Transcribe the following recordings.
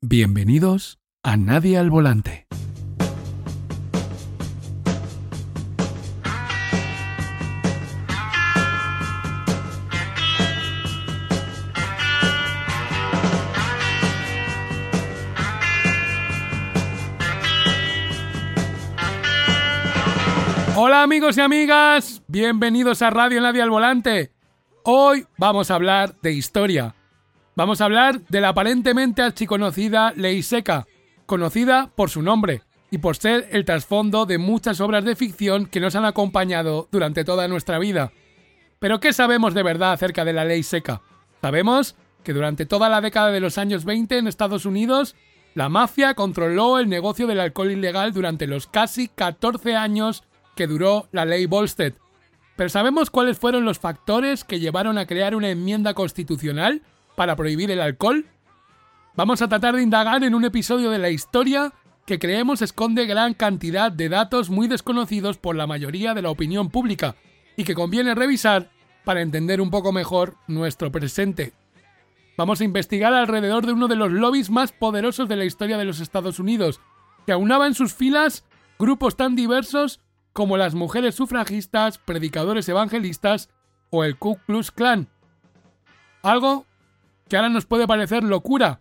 Bienvenidos a Nadie al Volante. Hola amigos y amigas, bienvenidos a Radio Nadie al Volante. Hoy vamos a hablar de historia. Vamos a hablar de la aparentemente archiconocida Ley Seca, conocida por su nombre y por ser el trasfondo de muchas obras de ficción que nos han acompañado durante toda nuestra vida. Pero ¿qué sabemos de verdad acerca de la Ley Seca? Sabemos que durante toda la década de los años 20 en Estados Unidos, la mafia controló el negocio del alcohol ilegal durante los casi 14 años que duró la ley Volstead. Pero ¿sabemos cuáles fueron los factores que llevaron a crear una enmienda constitucional para prohibir el alcohol? Vamos a tratar de indagar en un episodio de la historia que creemos esconde gran cantidad de datos muy desconocidos por la mayoría de la opinión pública y que conviene revisar para entender un poco mejor nuestro presente. Vamos a investigar alrededor de uno de los lobbies más poderosos de la historia de los Estados Unidos, que aunaba en sus filas grupos tan diversos como las mujeres sufragistas, predicadores evangelistas o el Ku Klux Klan. Algo que ahora nos puede parecer locura,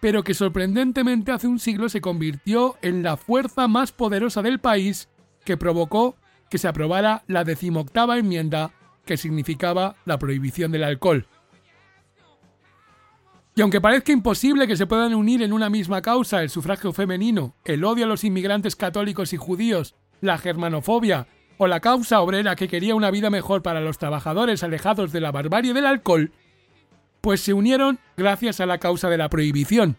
pero que sorprendentemente hace un siglo se convirtió en la fuerza más poderosa del país que provocó que se aprobara la decimoctava enmienda que significaba la prohibición del alcohol. Y aunque parezca imposible que se puedan unir en una misma causa el sufragio femenino, el odio a los inmigrantes católicos y judíos la germanofobia o la causa obrera que quería una vida mejor para los trabajadores alejados de la barbarie del alcohol, pues se unieron gracias a la causa de la prohibición.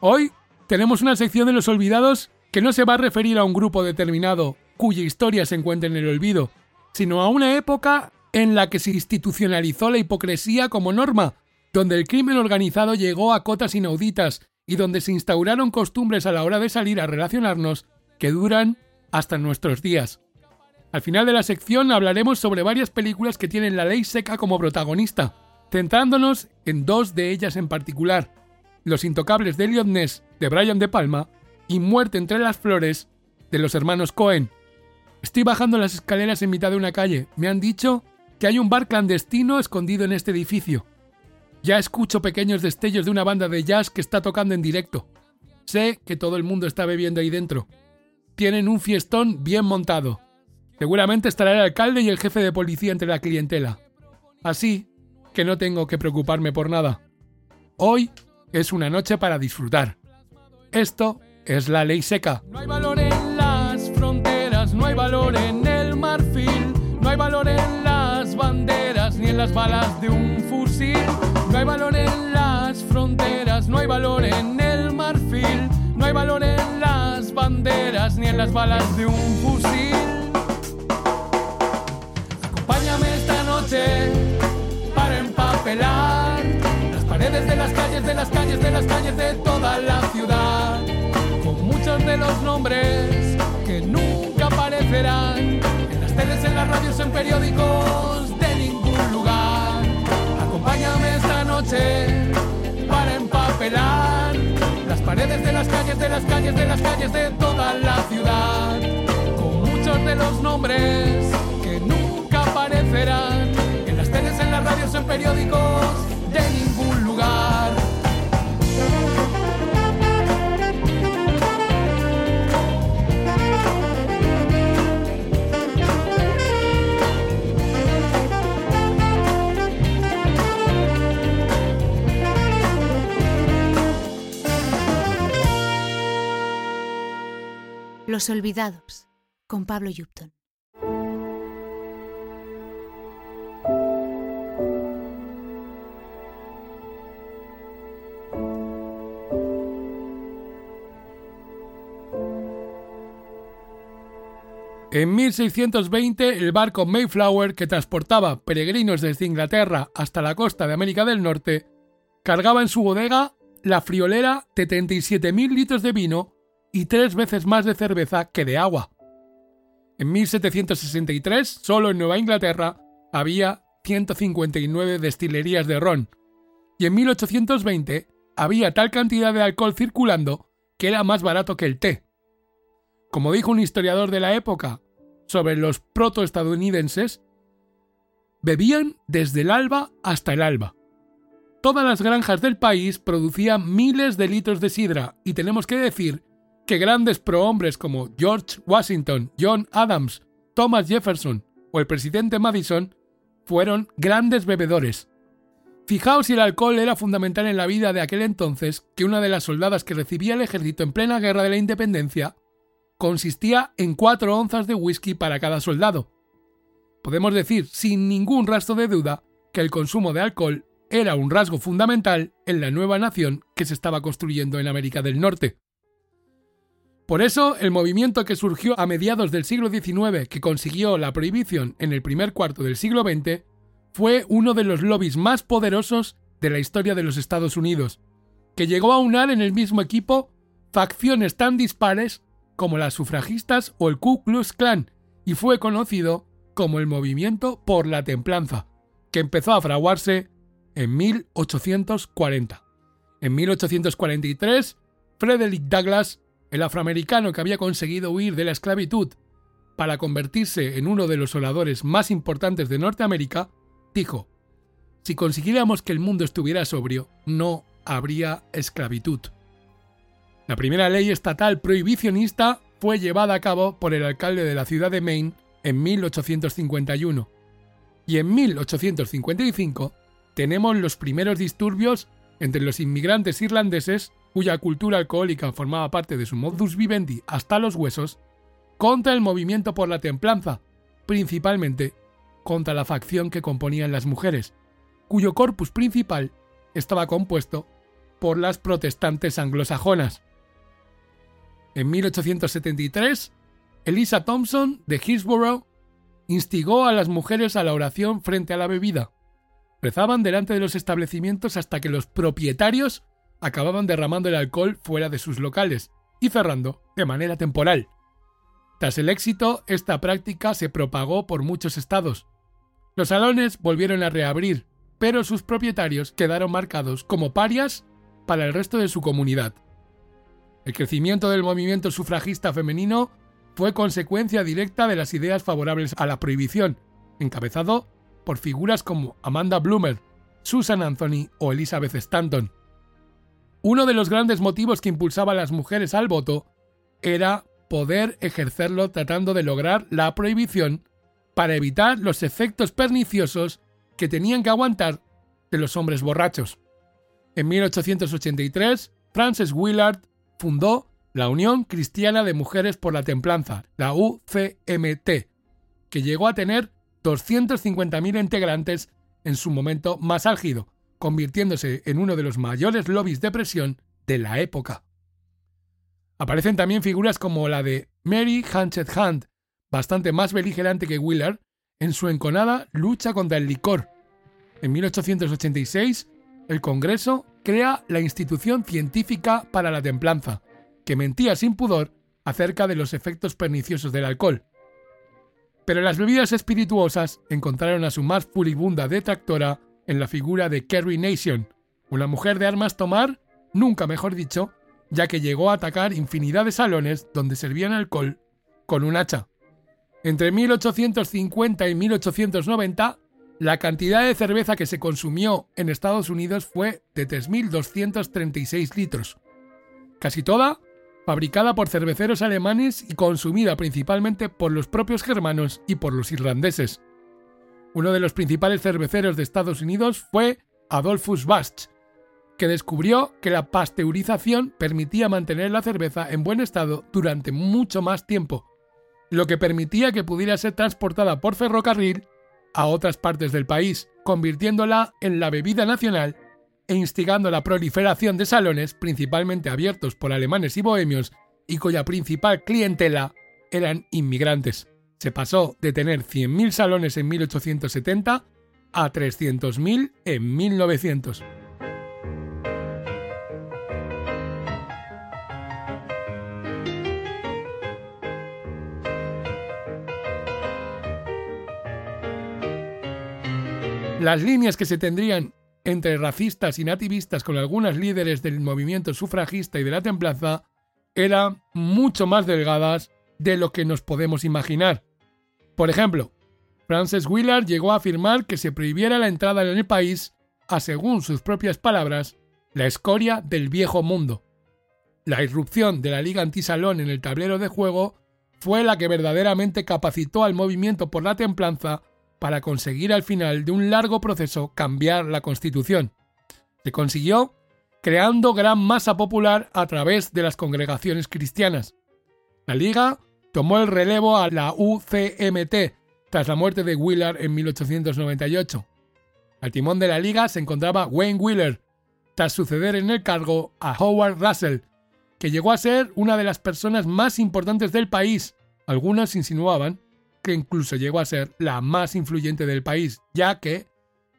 Hoy tenemos una sección de los olvidados que no se va a referir a un grupo determinado cuya historia se encuentra en el olvido, sino a una época en la que se institucionalizó la hipocresía como norma, donde el crimen organizado llegó a cotas inauditas y donde se instauraron costumbres a la hora de salir a relacionarnos que duran hasta nuestros días. Al final de la sección hablaremos sobre varias películas que tienen la ley seca como protagonista, centrándonos en dos de ellas en particular, Los Intocables de Elliot Ness de Brian De Palma y Muerte entre las Flores de los hermanos Cohen. Estoy bajando las escaleras en mitad de una calle. Me han dicho que hay un bar clandestino escondido en este edificio. Ya escucho pequeños destellos de una banda de jazz que está tocando en directo. Sé que todo el mundo está bebiendo ahí dentro tienen un fiestón bien montado. Seguramente estará el alcalde y el jefe de policía entre la clientela. Así que no tengo que preocuparme por nada. Hoy es una noche para disfrutar. Esto es la ley seca. No hay valor en las fronteras, no hay valor en el marfil, no hay valor en las banderas ni en las balas de un fusil. No hay valor en las fronteras, no hay valor en el marfil, no hay valor en las banderas ni en las balas de un fusil. Acompáñame esta noche las paredes de las calles, de las calles, de las calles de toda la ciudad. Con muchos de los nombres que nunca aparecerán en las teles, en las radios, en periódicos de ningún lugar. Acompáñame esta noche para empapelar las paredes de las calles, de las calles, de las calles de toda la ciudad, con muchos de los nombres que nunca aparecerán radios, en periódicos de ningún lugar. Los Olvidados, con Pablo Yupton. En 1620, el barco Mayflower, que transportaba peregrinos desde Inglaterra hasta la costa de América del Norte, cargaba en su bodega la friolera de 37.000 litros de vino y tres veces más de cerveza que de agua. En 1763, solo en Nueva Inglaterra, había 159 destilerías de ron, y en 1820 había tal cantidad de alcohol circulando que era más barato que el té. Como dijo un historiador de la época sobre los protoestadounidenses, bebían desde el alba hasta el alba. Todas las granjas del país producían miles de litros de sidra y tenemos que decir que grandes prohombres como George Washington, John Adams, Thomas Jefferson o el presidente Madison fueron grandes bebedores. Fijaos si el alcohol era fundamental en la vida de aquel entonces que una de las soldadas que recibía el ejército en plena guerra de la independencia consistía en cuatro onzas de whisky para cada soldado. Podemos decir sin ningún rastro de duda que el consumo de alcohol era un rasgo fundamental en la nueva nación que se estaba construyendo en América del Norte. Por eso, el movimiento que surgió a mediados del siglo XIX, que consiguió la prohibición en el primer cuarto del siglo XX, fue uno de los lobbies más poderosos de la historia de los Estados Unidos, que llegó a unar en el mismo equipo facciones tan dispares como las sufragistas o el Ku Klux Klan, y fue conocido como el Movimiento por la Templanza, que empezó a fraguarse en 1840. En 1843, Frederick Douglass el afroamericano que había conseguido huir de la esclavitud para convertirse en uno de los oradores más importantes de Norteamérica, dijo, si consiguiéramos que el mundo estuviera sobrio, no habría esclavitud. La primera ley estatal prohibicionista fue llevada a cabo por el alcalde de la ciudad de Maine en 1851. Y en 1855 tenemos los primeros disturbios entre los inmigrantes irlandeses cuya cultura alcohólica formaba parte de su modus vivendi hasta los huesos, contra el movimiento por la templanza, principalmente contra la facción que componían las mujeres, cuyo corpus principal estaba compuesto por las protestantes anglosajonas. En 1873, Elisa Thompson de Hillsborough instigó a las mujeres a la oración frente a la bebida. Rezaban delante de los establecimientos hasta que los propietarios acababan derramando el alcohol fuera de sus locales y cerrando de manera temporal. Tras el éxito, esta práctica se propagó por muchos estados. Los salones volvieron a reabrir, pero sus propietarios quedaron marcados como parias para el resto de su comunidad. El crecimiento del movimiento sufragista femenino fue consecuencia directa de las ideas favorables a la prohibición, encabezado por figuras como Amanda Bloomer, Susan Anthony o Elizabeth Stanton. Uno de los grandes motivos que impulsaba a las mujeres al voto era poder ejercerlo tratando de lograr la prohibición para evitar los efectos perniciosos que tenían que aguantar de los hombres borrachos. En 1883, Frances Willard fundó la Unión Cristiana de Mujeres por la Templanza, la UCMT, que llegó a tener 250.000 integrantes en su momento más álgido, convirtiéndose en uno de los mayores lobbies de presión de la época. Aparecen también figuras como la de Mary Hanchett Hunt, bastante más beligerante que Willard, en su enconada lucha contra el licor. En 1886, el Congreso crea la Institución Científica para la Templanza, que mentía sin pudor acerca de los efectos perniciosos del alcohol. Pero las bebidas espirituosas encontraron a su más furibunda detractora en la figura de Carrie Nation, una mujer de armas tomar, nunca mejor dicho, ya que llegó a atacar infinidad de salones donde servían alcohol con un hacha. Entre 1850 y 1890, la cantidad de cerveza que se consumió en Estados Unidos fue de 3.236 litros, casi toda fabricada por cerveceros alemanes y consumida principalmente por los propios germanos y por los irlandeses. Uno de los principales cerveceros de Estados Unidos fue Adolphus Bast, que descubrió que la pasteurización permitía mantener la cerveza en buen estado durante mucho más tiempo, lo que permitía que pudiera ser transportada por ferrocarril a otras partes del país, convirtiéndola en la bebida nacional e instigando la proliferación de salones principalmente abiertos por alemanes y bohemios y cuya principal clientela eran inmigrantes se pasó de tener 100.000 salones en 1870 a 300.000 en 1900. Las líneas que se tendrían entre racistas y nativistas con algunas líderes del movimiento sufragista y de la templanza eran mucho más delgadas de lo que nos podemos imaginar. Por ejemplo, Frances Willard llegó a afirmar que se prohibiera la entrada en el país a, según sus propias palabras, la escoria del viejo mundo. La irrupción de la Liga Antisalón en el tablero de juego fue la que verdaderamente capacitó al movimiento por la templanza para conseguir al final de un largo proceso cambiar la Constitución. Se consiguió creando gran masa popular a través de las congregaciones cristianas. La Liga tomó el relevo a la UCMT tras la muerte de Wheeler en 1898. Al timón de la Liga se encontraba Wayne Wheeler, tras suceder en el cargo a Howard Russell, que llegó a ser una de las personas más importantes del país. Algunos insinuaban que incluso llegó a ser la más influyente del país, ya que,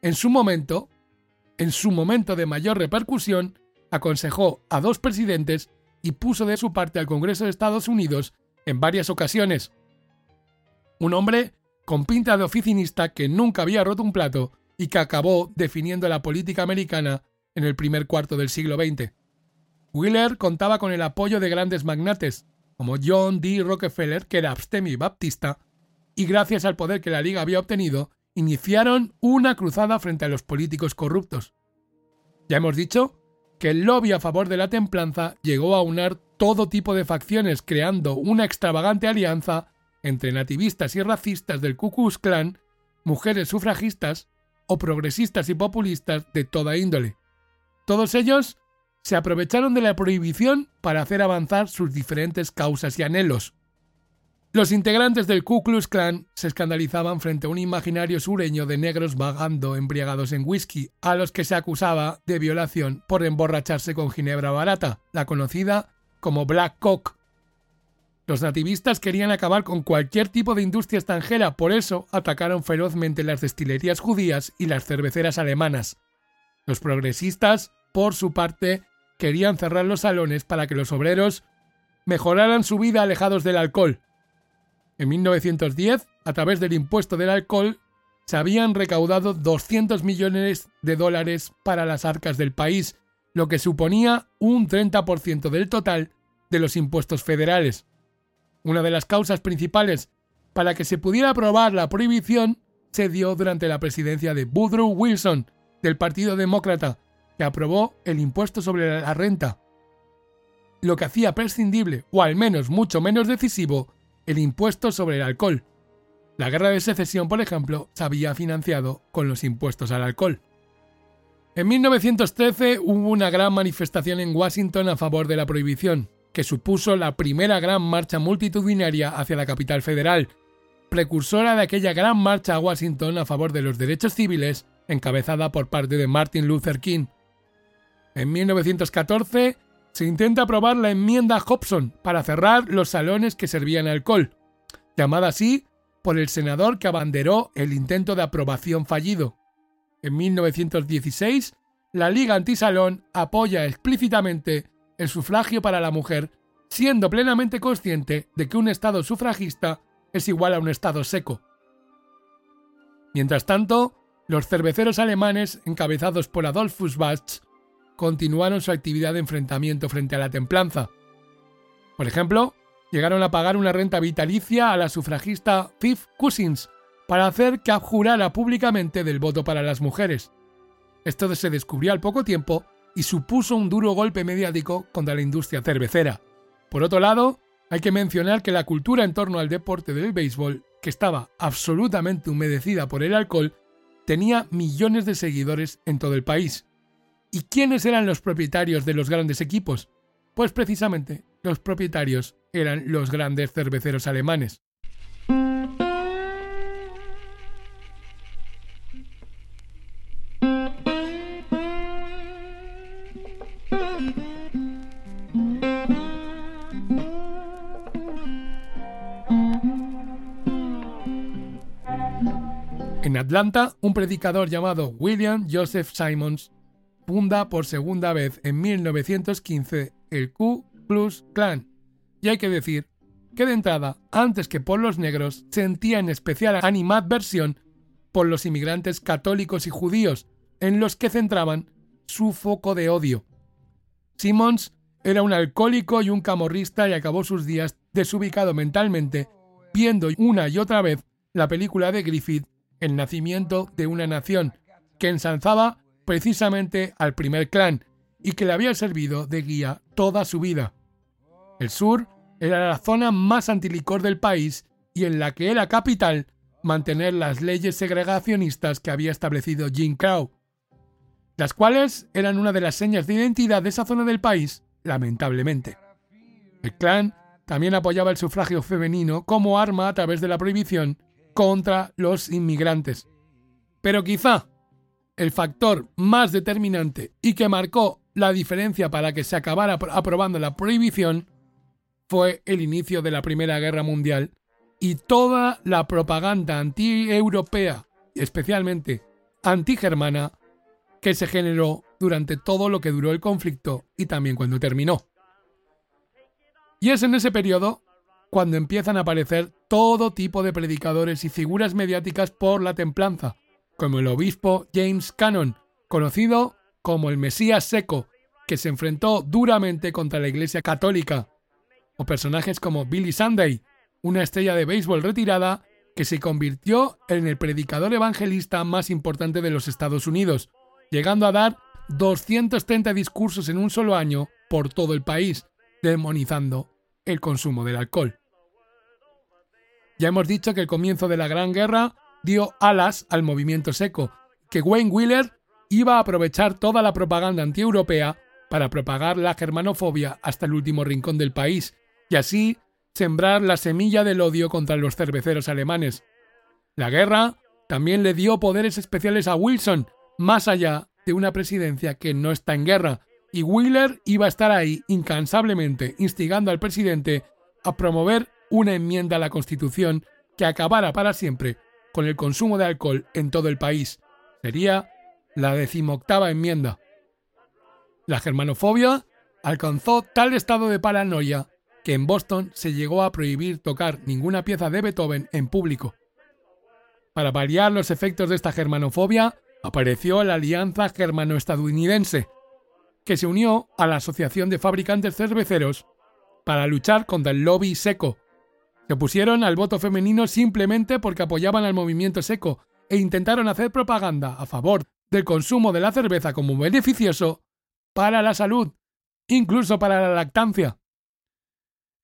en su momento, en su momento de mayor repercusión, aconsejó a dos presidentes y puso de su parte al Congreso de Estados Unidos en varias ocasiones. Un hombre con pinta de oficinista que nunca había roto un plato y que acabó definiendo la política americana en el primer cuarto del siglo XX. Wheeler contaba con el apoyo de grandes magnates, como John D. Rockefeller, que era abstemio y baptista, y gracias al poder que la Liga había obtenido, iniciaron una cruzada frente a los políticos corruptos. Ya hemos dicho que el lobby a favor de la templanza llegó a unar todo tipo de facciones creando una extravagante alianza entre nativistas y racistas del Ku Klux Klan, mujeres sufragistas o progresistas y populistas de toda índole. Todos ellos se aprovecharon de la prohibición para hacer avanzar sus diferentes causas y anhelos. Los integrantes del Ku Klux Klan se escandalizaban frente a un imaginario sureño de negros vagando embriagados en whisky, a los que se acusaba de violación por emborracharse con ginebra barata, la conocida como Black Cock. Los nativistas querían acabar con cualquier tipo de industria extranjera, por eso atacaron ferozmente las destilerías judías y las cerveceras alemanas. Los progresistas, por su parte, querían cerrar los salones para que los obreros mejoraran su vida alejados del alcohol, en 1910, a través del impuesto del alcohol, se habían recaudado 200 millones de dólares para las arcas del país, lo que suponía un 30% del total de los impuestos federales. Una de las causas principales para que se pudiera aprobar la prohibición se dio durante la presidencia de Woodrow Wilson, del Partido Demócrata, que aprobó el impuesto sobre la renta, lo que hacía prescindible, o al menos mucho menos decisivo, el impuesto sobre el alcohol. La guerra de secesión, por ejemplo, se había financiado con los impuestos al alcohol. En 1913 hubo una gran manifestación en Washington a favor de la prohibición, que supuso la primera gran marcha multitudinaria hacia la capital federal, precursora de aquella gran marcha a Washington a favor de los derechos civiles encabezada por parte de Martin Luther King. En 1914 se intenta aprobar la enmienda Hobson para cerrar los salones que servían alcohol, llamada así por el senador que abanderó el intento de aprobación fallido. En 1916, la Liga Antisalón apoya explícitamente el sufragio para la mujer, siendo plenamente consciente de que un Estado sufragista es igual a un Estado seco. Mientras tanto, los cerveceros alemanes, encabezados por Adolphus Bach, continuaron su actividad de enfrentamiento frente a la templanza. Por ejemplo, llegaron a pagar una renta vitalicia a la sufragista Pif Cousins para hacer que abjurara públicamente del voto para las mujeres. Esto se descubrió al poco tiempo y supuso un duro golpe mediático contra la industria cervecera. Por otro lado, hay que mencionar que la cultura en torno al deporte del béisbol, que estaba absolutamente humedecida por el alcohol, tenía millones de seguidores en todo el país. ¿Y quiénes eran los propietarios de los grandes equipos? Pues precisamente los propietarios eran los grandes cerveceros alemanes. En Atlanta, un predicador llamado William Joseph Simons funda por segunda vez en 1915 el Ku Klux Klan. Y hay que decir que de entrada, antes que por los negros, sentía en especial animadversión por los inmigrantes católicos y judíos, en los que centraban su foco de odio. Simmons era un alcohólico y un camorrista y acabó sus días desubicado mentalmente viendo una y otra vez la película de Griffith El nacimiento de una nación, que ensalzaba precisamente al primer clan y que le había servido de guía toda su vida. El sur era la zona más antilicor del país y en la que era capital mantener las leyes segregacionistas que había establecido Jim Crow, las cuales eran una de las señas de identidad de esa zona del país, lamentablemente. El clan también apoyaba el sufragio femenino como arma a través de la prohibición contra los inmigrantes. Pero quizá el factor más determinante y que marcó la diferencia para que se acabara aprobando la prohibición fue el inicio de la Primera Guerra Mundial y toda la propaganda anti-europea, especialmente anti-germana, que se generó durante todo lo que duró el conflicto y también cuando terminó. Y es en ese periodo cuando empiezan a aparecer todo tipo de predicadores y figuras mediáticas por la templanza, como el obispo James Cannon, conocido como el Mesías Seco, que se enfrentó duramente contra la Iglesia Católica, o personajes como Billy Sunday, una estrella de béisbol retirada que se convirtió en el predicador evangelista más importante de los Estados Unidos, llegando a dar 230 discursos en un solo año por todo el país, demonizando el consumo del alcohol. Ya hemos dicho que el comienzo de la Gran Guerra dio alas al movimiento seco, que Wayne Wheeler iba a aprovechar toda la propaganda antieuropea para propagar la germanofobia hasta el último rincón del país y así sembrar la semilla del odio contra los cerveceros alemanes. La guerra también le dio poderes especiales a Wilson, más allá de una presidencia que no está en guerra, y Wheeler iba a estar ahí incansablemente instigando al presidente a promover una enmienda a la Constitución que acabara para siempre con el consumo de alcohol en todo el país. Sería la decimoctava enmienda. La germanofobia alcanzó tal estado de paranoia que en Boston se llegó a prohibir tocar ninguna pieza de Beethoven en público. Para paliar los efectos de esta germanofobia, apareció la Alianza Germano-Estadounidense, que se unió a la Asociación de Fabricantes Cerveceros para luchar contra el lobby seco. Se opusieron al voto femenino simplemente porque apoyaban al movimiento seco e intentaron hacer propaganda a favor del consumo de la cerveza como beneficioso para la salud, incluso para la lactancia.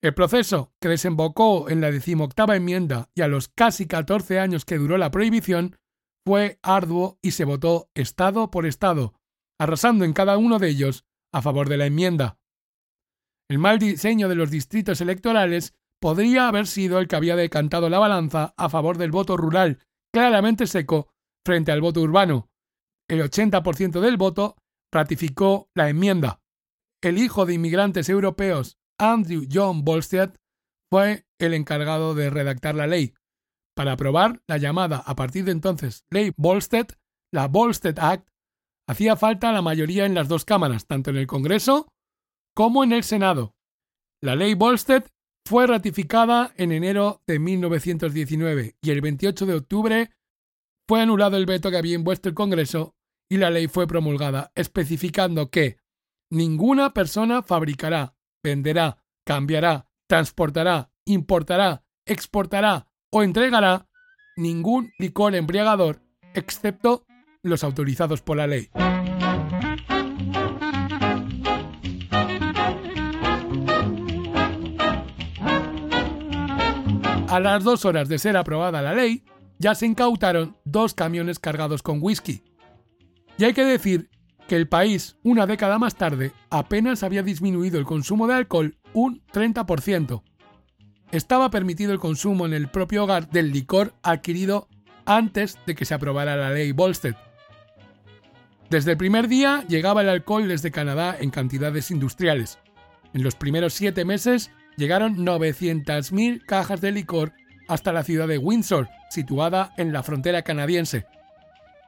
El proceso, que desembocó en la decimoctava enmienda y a los casi 14 años que duró la prohibición, fue arduo y se votó Estado por Estado, arrasando en cada uno de ellos a favor de la enmienda. El mal diseño de los distritos electorales podría haber sido el que había decantado la balanza a favor del voto rural, claramente seco, frente al voto urbano. El 80% del voto ratificó la enmienda. El hijo de inmigrantes europeos, Andrew John Volstead, fue el encargado de redactar la ley. Para aprobar la llamada a partir de entonces Ley Volstead, la Volstead Act Hacía falta la mayoría en las dos cámaras, tanto en el Congreso como en el Senado. La ley Volstead fue ratificada en enero de 1919 y el 28 de octubre fue anulado el veto que había impuesto el Congreso y la ley fue promulgada, especificando que ninguna persona fabricará, venderá, cambiará, transportará, importará, exportará o entregará ningún licor embriagador excepto los autorizados por la ley. A las dos horas de ser aprobada la ley, ya se incautaron dos camiones cargados con whisky. Y hay que decir que el país, una década más tarde, apenas había disminuido el consumo de alcohol un 30%. Estaba permitido el consumo en el propio hogar del licor adquirido antes de que se aprobara la ley Volstead, desde el primer día llegaba el alcohol desde Canadá en cantidades industriales. En los primeros siete meses llegaron 900.000 cajas de licor hasta la ciudad de Windsor, situada en la frontera canadiense.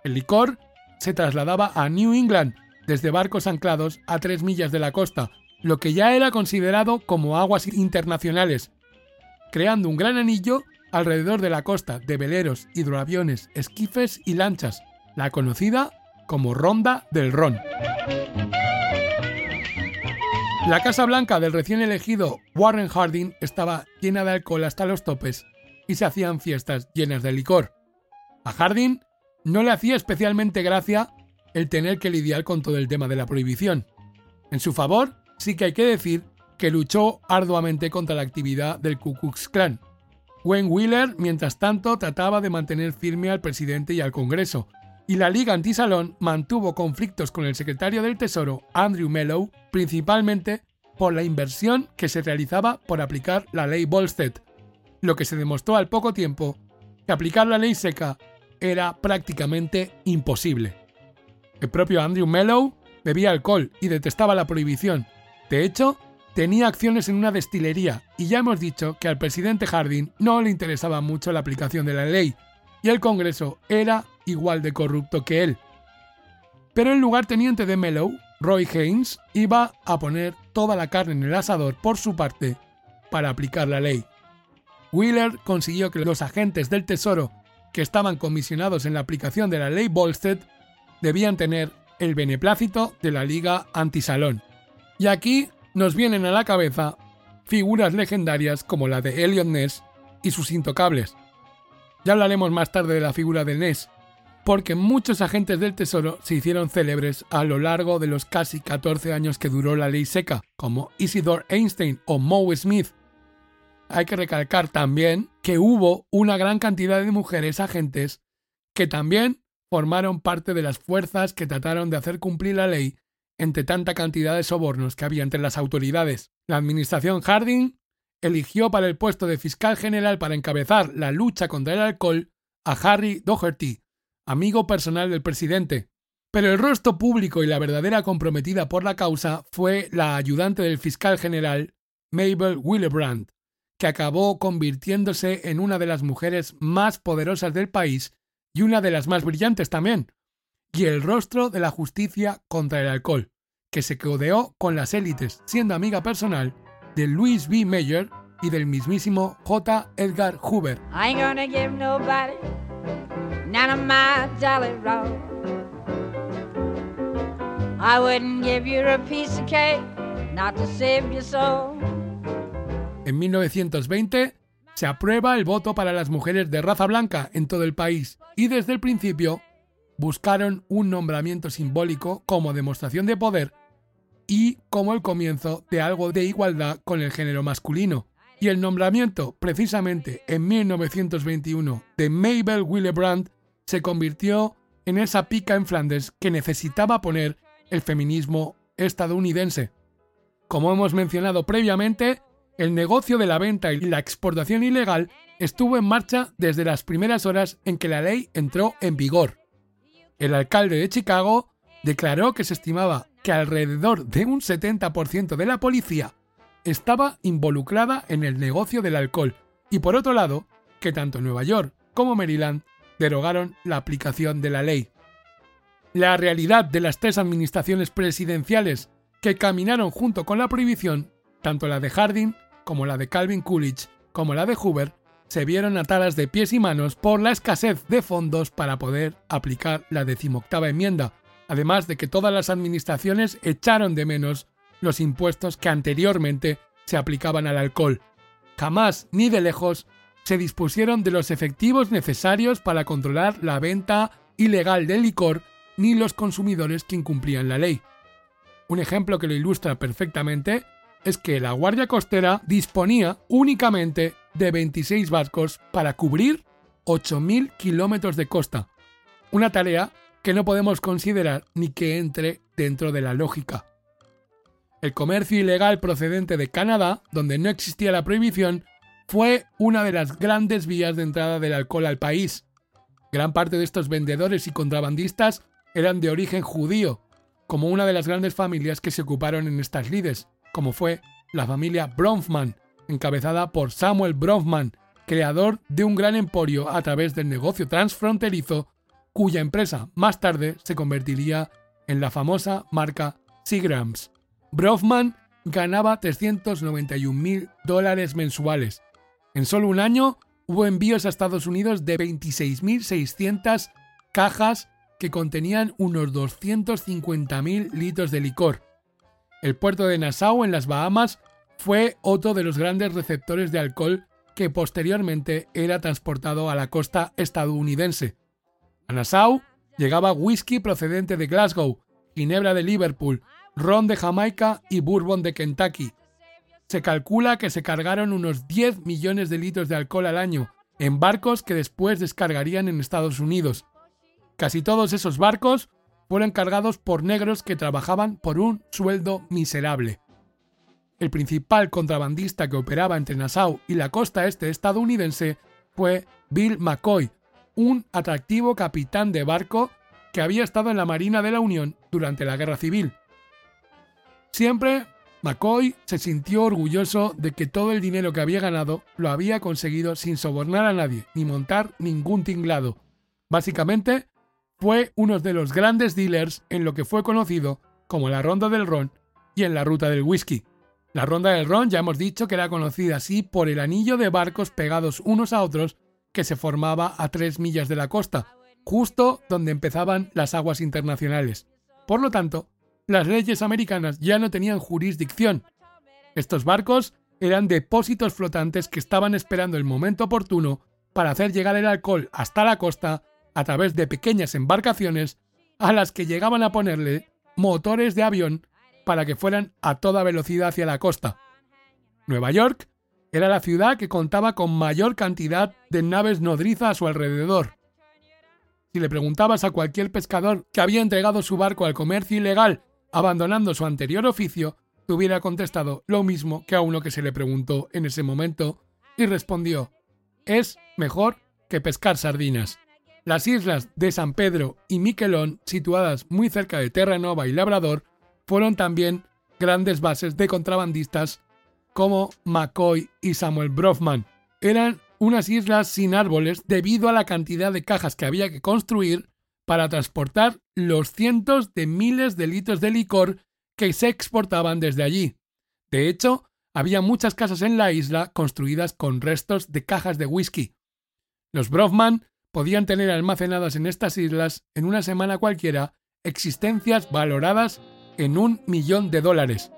El licor se trasladaba a New England desde barcos anclados a tres millas de la costa, lo que ya era considerado como aguas internacionales, creando un gran anillo alrededor de la costa de veleros, hidroaviones, esquifes y lanchas, la conocida como Ronda del Ron. La Casa Blanca del recién elegido Warren Harding estaba llena de alcohol hasta los topes y se hacían fiestas llenas de licor. A Harding no le hacía especialmente gracia el tener que lidiar con todo el tema de la prohibición. En su favor, sí que hay que decir que luchó arduamente contra la actividad del Ku Klux Klan. Wayne Wheeler, mientras tanto, trataba de mantener firme al presidente y al Congreso, y la Liga Antisalón mantuvo conflictos con el secretario del Tesoro, Andrew Mellow, principalmente por la inversión que se realizaba por aplicar la ley Volstead, lo que se demostró al poco tiempo que aplicar la ley seca era prácticamente imposible. El propio Andrew Mellow bebía alcohol y detestaba la prohibición. De hecho, tenía acciones en una destilería y ya hemos dicho que al presidente Harding no le interesaba mucho la aplicación de la ley y el Congreso era igual de corrupto que él. Pero el lugarteniente de Mellow, Roy Haynes, iba a poner toda la carne en el asador por su parte para aplicar la ley. Wheeler consiguió que los agentes del Tesoro que estaban comisionados en la aplicación de la ley Volstead debían tener el beneplácito de la Liga Antisalón. Y aquí nos vienen a la cabeza figuras legendarias como la de Elliot Ness y sus intocables. Ya hablaremos más tarde de la figura de Ness, porque muchos agentes del Tesoro se hicieron célebres a lo largo de los casi 14 años que duró la ley seca, como Isidore Einstein o Moe Smith. Hay que recalcar también que hubo una gran cantidad de mujeres agentes que también formaron parte de las fuerzas que trataron de hacer cumplir la ley entre tanta cantidad de sobornos que había entre las autoridades. La administración Harding eligió para el puesto de fiscal general para encabezar la lucha contra el alcohol a Harry Doherty, amigo personal del presidente. Pero el rostro público y la verdadera comprometida por la causa fue la ayudante del fiscal general, Mabel Willebrand, que acabó convirtiéndose en una de las mujeres más poderosas del país y una de las más brillantes también, y el rostro de la justicia contra el alcohol, que se codeó con las élites, siendo amiga personal de Louis B. Mayer y del mismísimo J. Edgar Hoover. En 1920 se aprueba el voto para las mujeres de raza blanca en todo el país y desde el principio buscaron un nombramiento simbólico como demostración de poder y como el comienzo de algo de igualdad con el género masculino. Y el nombramiento, precisamente en 1921, de Mabel Willebrand se convirtió en esa pica en Flandes que necesitaba poner el feminismo estadounidense. Como hemos mencionado previamente, el negocio de la venta y la exportación ilegal estuvo en marcha desde las primeras horas en que la ley entró en vigor. El alcalde de Chicago declaró que se estimaba que alrededor de un 70% de la policía estaba involucrada en el negocio del alcohol y por otro lado, que tanto Nueva York como Maryland derogaron la aplicación de la ley. La realidad de las tres administraciones presidenciales que caminaron junto con la prohibición, tanto la de Harding como la de Calvin Coolidge como la de Hoover, se vieron atadas de pies y manos por la escasez de fondos para poder aplicar la decimoctava enmienda, además de que todas las administraciones echaron de menos los impuestos que anteriormente se aplicaban al alcohol. Jamás, ni de lejos, se dispusieron de los efectivos necesarios para controlar la venta ilegal de licor ni los consumidores que incumplían la ley. Un ejemplo que lo ilustra perfectamente es que la Guardia Costera disponía únicamente de 26 barcos para cubrir 8.000 kilómetros de costa, una tarea que no podemos considerar ni que entre dentro de la lógica. El comercio ilegal procedente de Canadá, donde no existía la prohibición, fue una de las grandes vías de entrada del alcohol al país. Gran parte de estos vendedores y contrabandistas eran de origen judío, como una de las grandes familias que se ocuparon en estas lides, como fue la familia Bronfman, encabezada por Samuel Bronfman, creador de un gran emporio a través del negocio transfronterizo, cuya empresa más tarde se convertiría en la famosa marca Seagrams. Bronfman ganaba 391 mil dólares mensuales. En solo un año hubo envíos a Estados Unidos de 26.600 cajas que contenían unos 250.000 litros de licor. El puerto de Nassau en las Bahamas fue otro de los grandes receptores de alcohol que posteriormente era transportado a la costa estadounidense. A Nassau llegaba whisky procedente de Glasgow, ginebra de Liverpool, ron de Jamaica y bourbon de Kentucky. Se calcula que se cargaron unos 10 millones de litros de alcohol al año en barcos que después descargarían en Estados Unidos. Casi todos esos barcos fueron cargados por negros que trabajaban por un sueldo miserable. El principal contrabandista que operaba entre Nassau y la costa este estadounidense fue Bill McCoy, un atractivo capitán de barco que había estado en la Marina de la Unión durante la Guerra Civil. Siempre McCoy se sintió orgulloso de que todo el dinero que había ganado lo había conseguido sin sobornar a nadie ni montar ningún tinglado. Básicamente, fue uno de los grandes dealers en lo que fue conocido como la Ronda del Ron y en la Ruta del Whisky. La Ronda del Ron ya hemos dicho que era conocida así por el anillo de barcos pegados unos a otros que se formaba a tres millas de la costa, justo donde empezaban las aguas internacionales. Por lo tanto, las leyes americanas ya no tenían jurisdicción. Estos barcos eran depósitos flotantes que estaban esperando el momento oportuno para hacer llegar el alcohol hasta la costa a través de pequeñas embarcaciones a las que llegaban a ponerle motores de avión para que fueran a toda velocidad hacia la costa. Nueva York era la ciudad que contaba con mayor cantidad de naves nodriza a su alrededor. Si le preguntabas a cualquier pescador que había entregado su barco al comercio ilegal abandonando su anterior oficio, hubiera contestado lo mismo que a uno que se le preguntó en ese momento y respondió, es mejor que pescar sardinas. Las islas de San Pedro y Miquelón, situadas muy cerca de Terranova y Labrador, fueron también grandes bases de contrabandistas como McCoy y Samuel Brofman. Eran unas islas sin árboles debido a la cantidad de cajas que había que construir para transportar los cientos de miles de litros de licor que se exportaban desde allí. De hecho, había muchas casas en la isla construidas con restos de cajas de whisky. Los Brofman podían tener almacenadas en estas islas en una semana cualquiera existencias valoradas en un millón de dólares.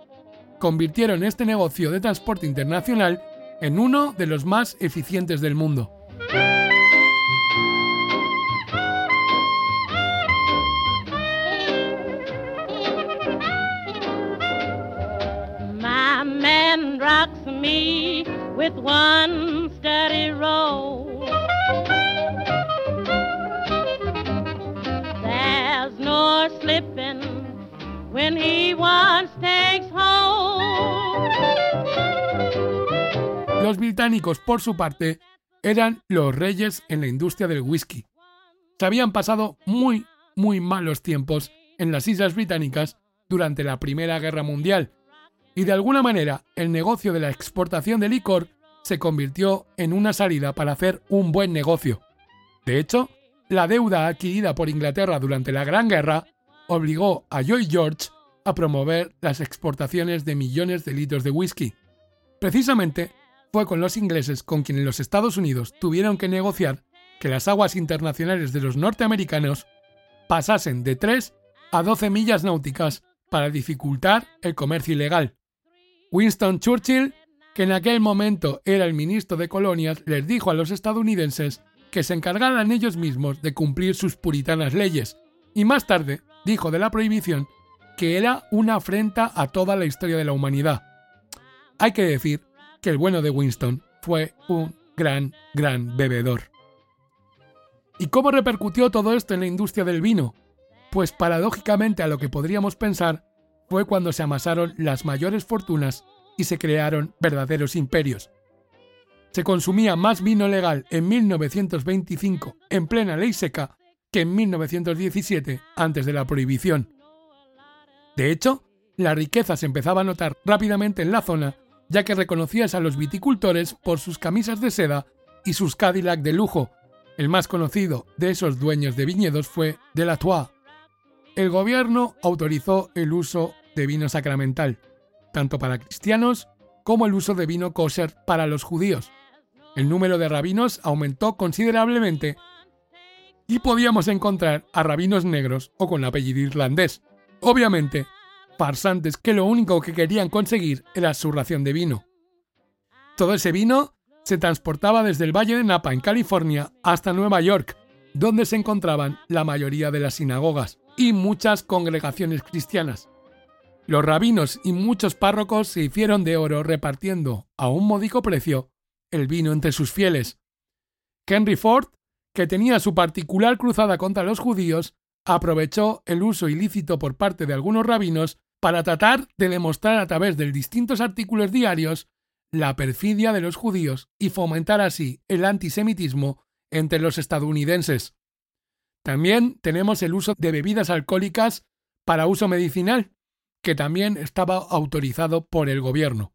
Convirtieron este negocio de transporte internacional en uno de los más eficientes del mundo. There's no slipping when he once takes. Los británicos, por su parte, eran los reyes en la industria del whisky. Se habían pasado muy, muy malos tiempos en las Islas Británicas durante la Primera Guerra Mundial, y de alguna manera el negocio de la exportación de licor se convirtió en una salida para hacer un buen negocio. De hecho, la deuda adquirida por Inglaterra durante la Gran Guerra obligó a Joy George a promover las exportaciones de millones de litros de whisky. Precisamente fue con los ingleses con quienes los Estados Unidos tuvieron que negociar que las aguas internacionales de los norteamericanos pasasen de 3 a 12 millas náuticas para dificultar el comercio ilegal. Winston Churchill, que en aquel momento era el ministro de Colonias, les dijo a los estadounidenses que se encargaran ellos mismos de cumplir sus puritanas leyes, y más tarde dijo de la prohibición que era una afrenta a toda la historia de la humanidad. Hay que decir que el bueno de Winston fue un gran, gran bebedor. ¿Y cómo repercutió todo esto en la industria del vino? Pues paradójicamente a lo que podríamos pensar, fue cuando se amasaron las mayores fortunas y se crearon verdaderos imperios. Se consumía más vino legal en 1925, en plena ley seca, que en 1917, antes de la prohibición. De hecho, la riqueza se empezaba a notar rápidamente en la zona, ya que reconocías a los viticultores por sus camisas de seda y sus Cadillac de lujo. El más conocido de esos dueños de viñedos fue Delatour. El gobierno autorizó el uso de vino sacramental, tanto para cristianos como el uso de vino kosher para los judíos. El número de rabinos aumentó considerablemente y podíamos encontrar a rabinos negros o con apellido irlandés. Obviamente, farsantes que lo único que querían conseguir era su ración de vino. Todo ese vino se transportaba desde el Valle de Napa en California hasta Nueva York, donde se encontraban la mayoría de las sinagogas y muchas congregaciones cristianas. Los rabinos y muchos párrocos se hicieron de oro repartiendo a un módico precio el vino entre sus fieles. Henry Ford, que tenía su particular cruzada contra los judíos, aprovechó el uso ilícito por parte de algunos rabinos para tratar de demostrar a través de distintos artículos diarios la perfidia de los judíos y fomentar así el antisemitismo entre los estadounidenses. También tenemos el uso de bebidas alcohólicas para uso medicinal, que también estaba autorizado por el gobierno.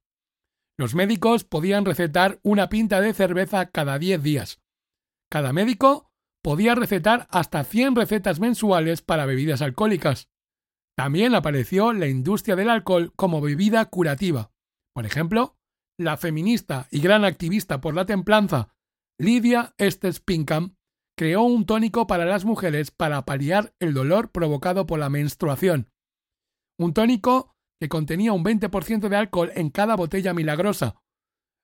Los médicos podían recetar una pinta de cerveza cada 10 días. Cada médico podía recetar hasta 100 recetas mensuales para bebidas alcohólicas. También apareció la industria del alcohol como bebida curativa. Por ejemplo, la feminista y gran activista por la templanza Lydia Estes Pinkham creó un tónico para las mujeres para paliar el dolor provocado por la menstruación. Un tónico que contenía un 20% de alcohol en cada botella milagrosa.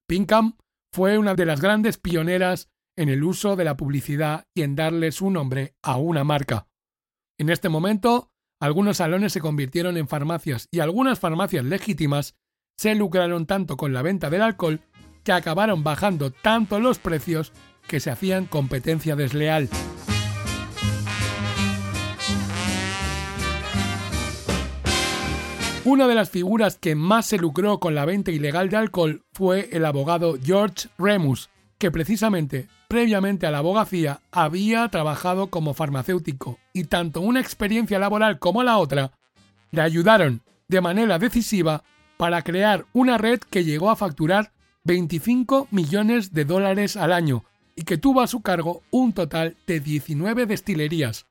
Pinkham fue una de las grandes pioneras en el uso de la publicidad y en darle su nombre a una marca. En este momento, algunos salones se convirtieron en farmacias y algunas farmacias legítimas se lucraron tanto con la venta del alcohol que acabaron bajando tanto los precios que se hacían competencia desleal. Una de las figuras que más se lucró con la venta ilegal de alcohol fue el abogado George Remus, que precisamente previamente a la abogacía había trabajado como farmacéutico y tanto una experiencia laboral como la otra le ayudaron de manera decisiva para crear una red que llegó a facturar 25 millones de dólares al año y que tuvo a su cargo un total de 19 destilerías.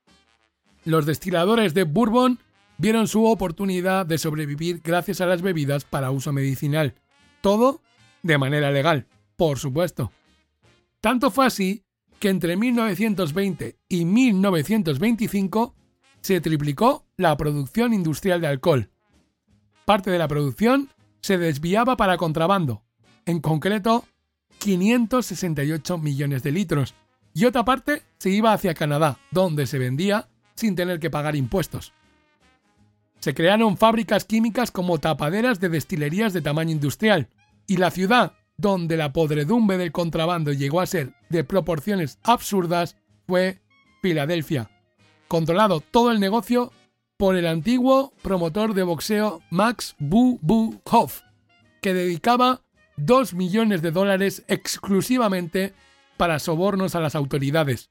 Los destiladores de Bourbon vieron su oportunidad de sobrevivir gracias a las bebidas para uso medicinal. Todo de manera legal, por supuesto. Tanto fue así que entre 1920 y 1925 se triplicó la producción industrial de alcohol. Parte de la producción se desviaba para contrabando, en concreto 568 millones de litros, y otra parte se iba hacia Canadá, donde se vendía sin tener que pagar impuestos. Se crearon fábricas químicas como tapaderas de destilerías de tamaño industrial, y la ciudad donde la podredumbre del contrabando llegó a ser de proporciones absurdas fue Filadelfia, controlado todo el negocio por el antiguo promotor de boxeo Max Bu Bu Hoff, que dedicaba 2 millones de dólares exclusivamente para sobornos a las autoridades.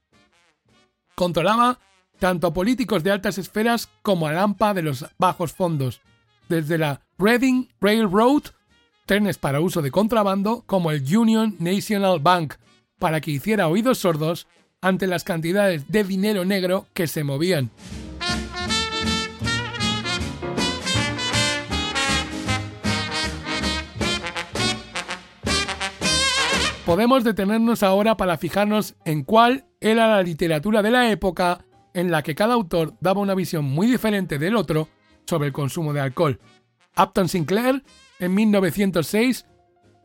Controlaba tanto a políticos de altas esferas como a Lampa de los bajos fondos, desde la Reading Railroad, trenes para uso de contrabando, como el Union National Bank, para que hiciera oídos sordos ante las cantidades de dinero negro que se movían. podemos detenernos ahora para fijarnos en cuál era la literatura de la época en la que cada autor daba una visión muy diferente del otro sobre el consumo de alcohol. Upton Sinclair, en 1906,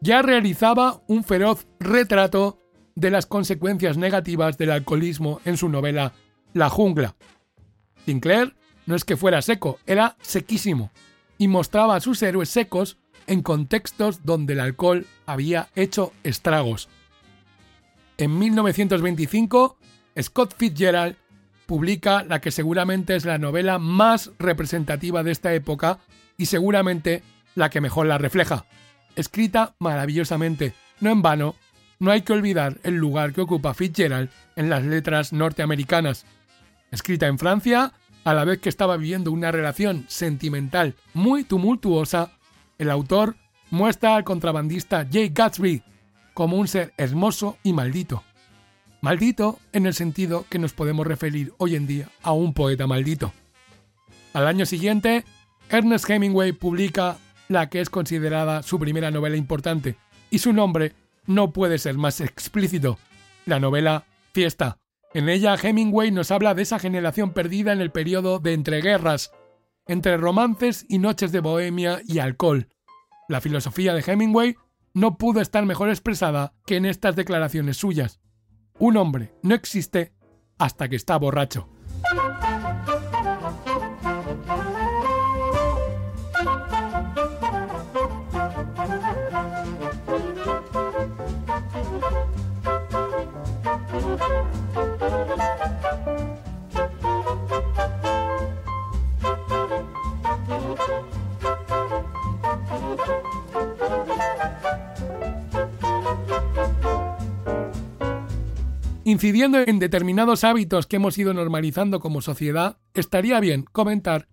ya realizaba un feroz retrato de las consecuencias negativas del alcoholismo en su novela La jungla. Sinclair no es que fuera seco, era sequísimo, y mostraba a sus héroes secos en contextos donde el alcohol había hecho estragos. En 1925, Scott Fitzgerald publica la que seguramente es la novela más representativa de esta época y seguramente la que mejor la refleja. Escrita maravillosamente, no en vano, no hay que olvidar el lugar que ocupa Fitzgerald en las letras norteamericanas. Escrita en Francia, a la vez que estaba viviendo una relación sentimental muy tumultuosa el autor muestra al contrabandista Jay Gatsby como un ser hermoso y maldito. Maldito en el sentido que nos podemos referir hoy en día a un poeta maldito. Al año siguiente, Ernest Hemingway publica la que es considerada su primera novela importante, y su nombre no puede ser más explícito, la novela Fiesta, En ella Hemingway nos habla de esa generación perdida en el periodo de entreguerras, entre romances y noches de bohemia y alcohol. La filosofía de Hemingway no pudo estar mejor expresada que en estas declaraciones suyas. Un hombre no existe hasta que está borracho. Incidiendo en determinados hábitos que hemos ido normalizando como sociedad, estaría bien comentar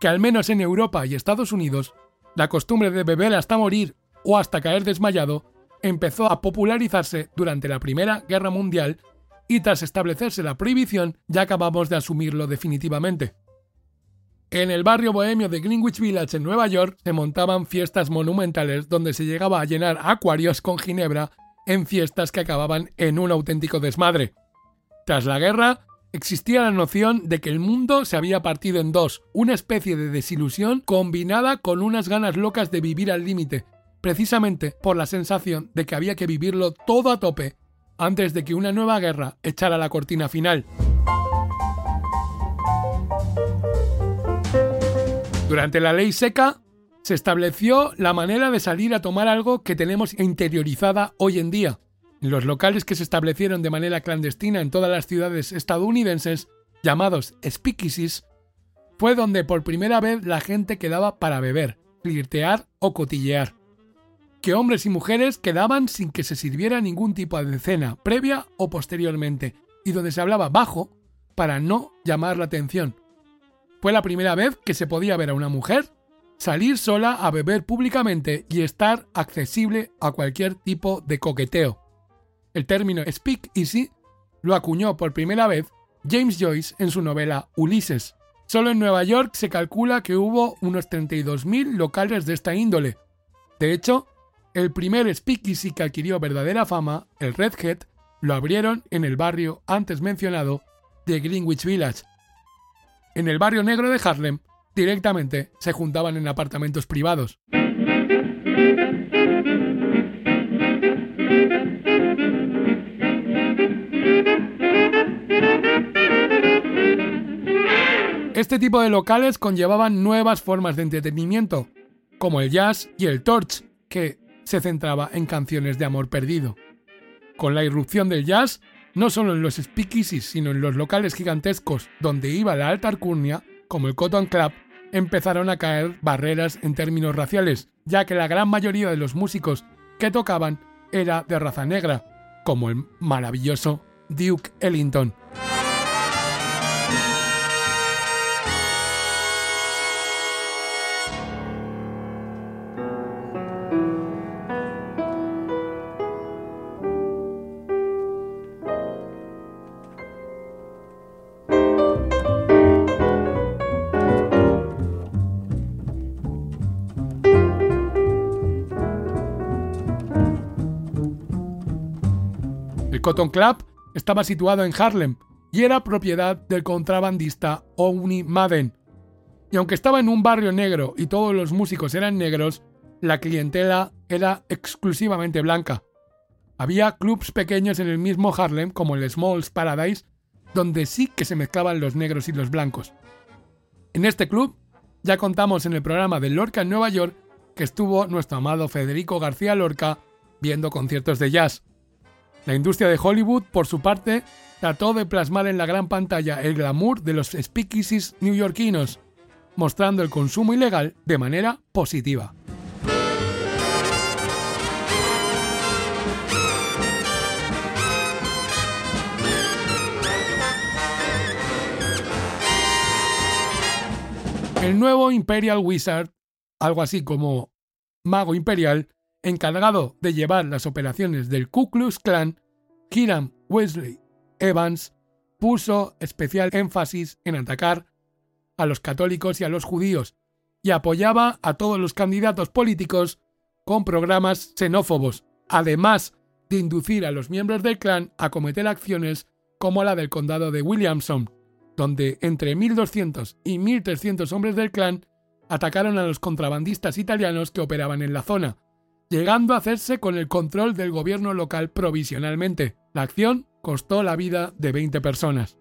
que al menos en Europa y Estados Unidos, la costumbre de beber hasta morir o hasta caer desmayado empezó a popularizarse durante la Primera Guerra Mundial y tras establecerse la prohibición ya acabamos de asumirlo definitivamente. En el barrio bohemio de Greenwich Village en Nueva York se montaban fiestas monumentales donde se llegaba a llenar acuarios con ginebra en fiestas que acababan en un auténtico desmadre. Tras la guerra, existía la noción de que el mundo se había partido en dos, una especie de desilusión combinada con unas ganas locas de vivir al límite, precisamente por la sensación de que había que vivirlo todo a tope antes de que una nueva guerra echara la cortina final. Durante la ley seca, se estableció la manera de salir a tomar algo que tenemos interiorizada hoy en día. Los locales que se establecieron de manera clandestina en todas las ciudades estadounidenses, llamados speakeasies, fue donde por primera vez la gente quedaba para beber, flirtear o cotillear. Que hombres y mujeres quedaban sin que se sirviera ningún tipo de cena, previa o posteriormente, y donde se hablaba bajo para no llamar la atención. Fue la primera vez que se podía ver a una mujer salir sola a beber públicamente y estar accesible a cualquier tipo de coqueteo. El término speak easy lo acuñó por primera vez James Joyce en su novela Ulises. Solo en Nueva York se calcula que hubo unos 32.000 locales de esta índole. De hecho, el primer speakeasy que adquirió verdadera fama, el Redhead, lo abrieron en el barrio antes mencionado de Greenwich Village. En el barrio negro de Harlem directamente se juntaban en apartamentos privados. Este tipo de locales conllevaban nuevas formas de entretenimiento, como el jazz y el torch, que se centraba en canciones de amor perdido. Con la irrupción del jazz, no solo en los speakeasies, sino en los locales gigantescos donde iba la alta alcurnia, como el Cotton Club, empezaron a caer barreras en términos raciales, ya que la gran mayoría de los músicos que tocaban era de raza negra, como el maravilloso Duke Ellington. Cotton Club estaba situado en Harlem y era propiedad del contrabandista Owney Madden. Y aunque estaba en un barrio negro y todos los músicos eran negros, la clientela era exclusivamente blanca. Había clubs pequeños en el mismo Harlem, como el Smalls Paradise, donde sí que se mezclaban los negros y los blancos. En este club ya contamos en el programa de Lorca en Nueva York que estuvo nuestro amado Federico García Lorca viendo conciertos de jazz. La industria de Hollywood, por su parte, trató de plasmar en la gran pantalla el glamour de los speakeasies neoyorquinos, mostrando el consumo ilegal de manera positiva. El nuevo Imperial Wizard, algo así como mago imperial, encargado de llevar las operaciones del Ku Klux Klan, Hiram Wesley Evans puso especial énfasis en atacar a los católicos y a los judíos y apoyaba a todos los candidatos políticos con programas xenófobos, además de inducir a los miembros del clan a cometer acciones como la del condado de Williamson, donde entre 1200 y 1300 hombres del clan atacaron a los contrabandistas italianos que operaban en la zona, llegando a hacerse con el control del gobierno local provisionalmente. La acción costó la vida de 20 personas.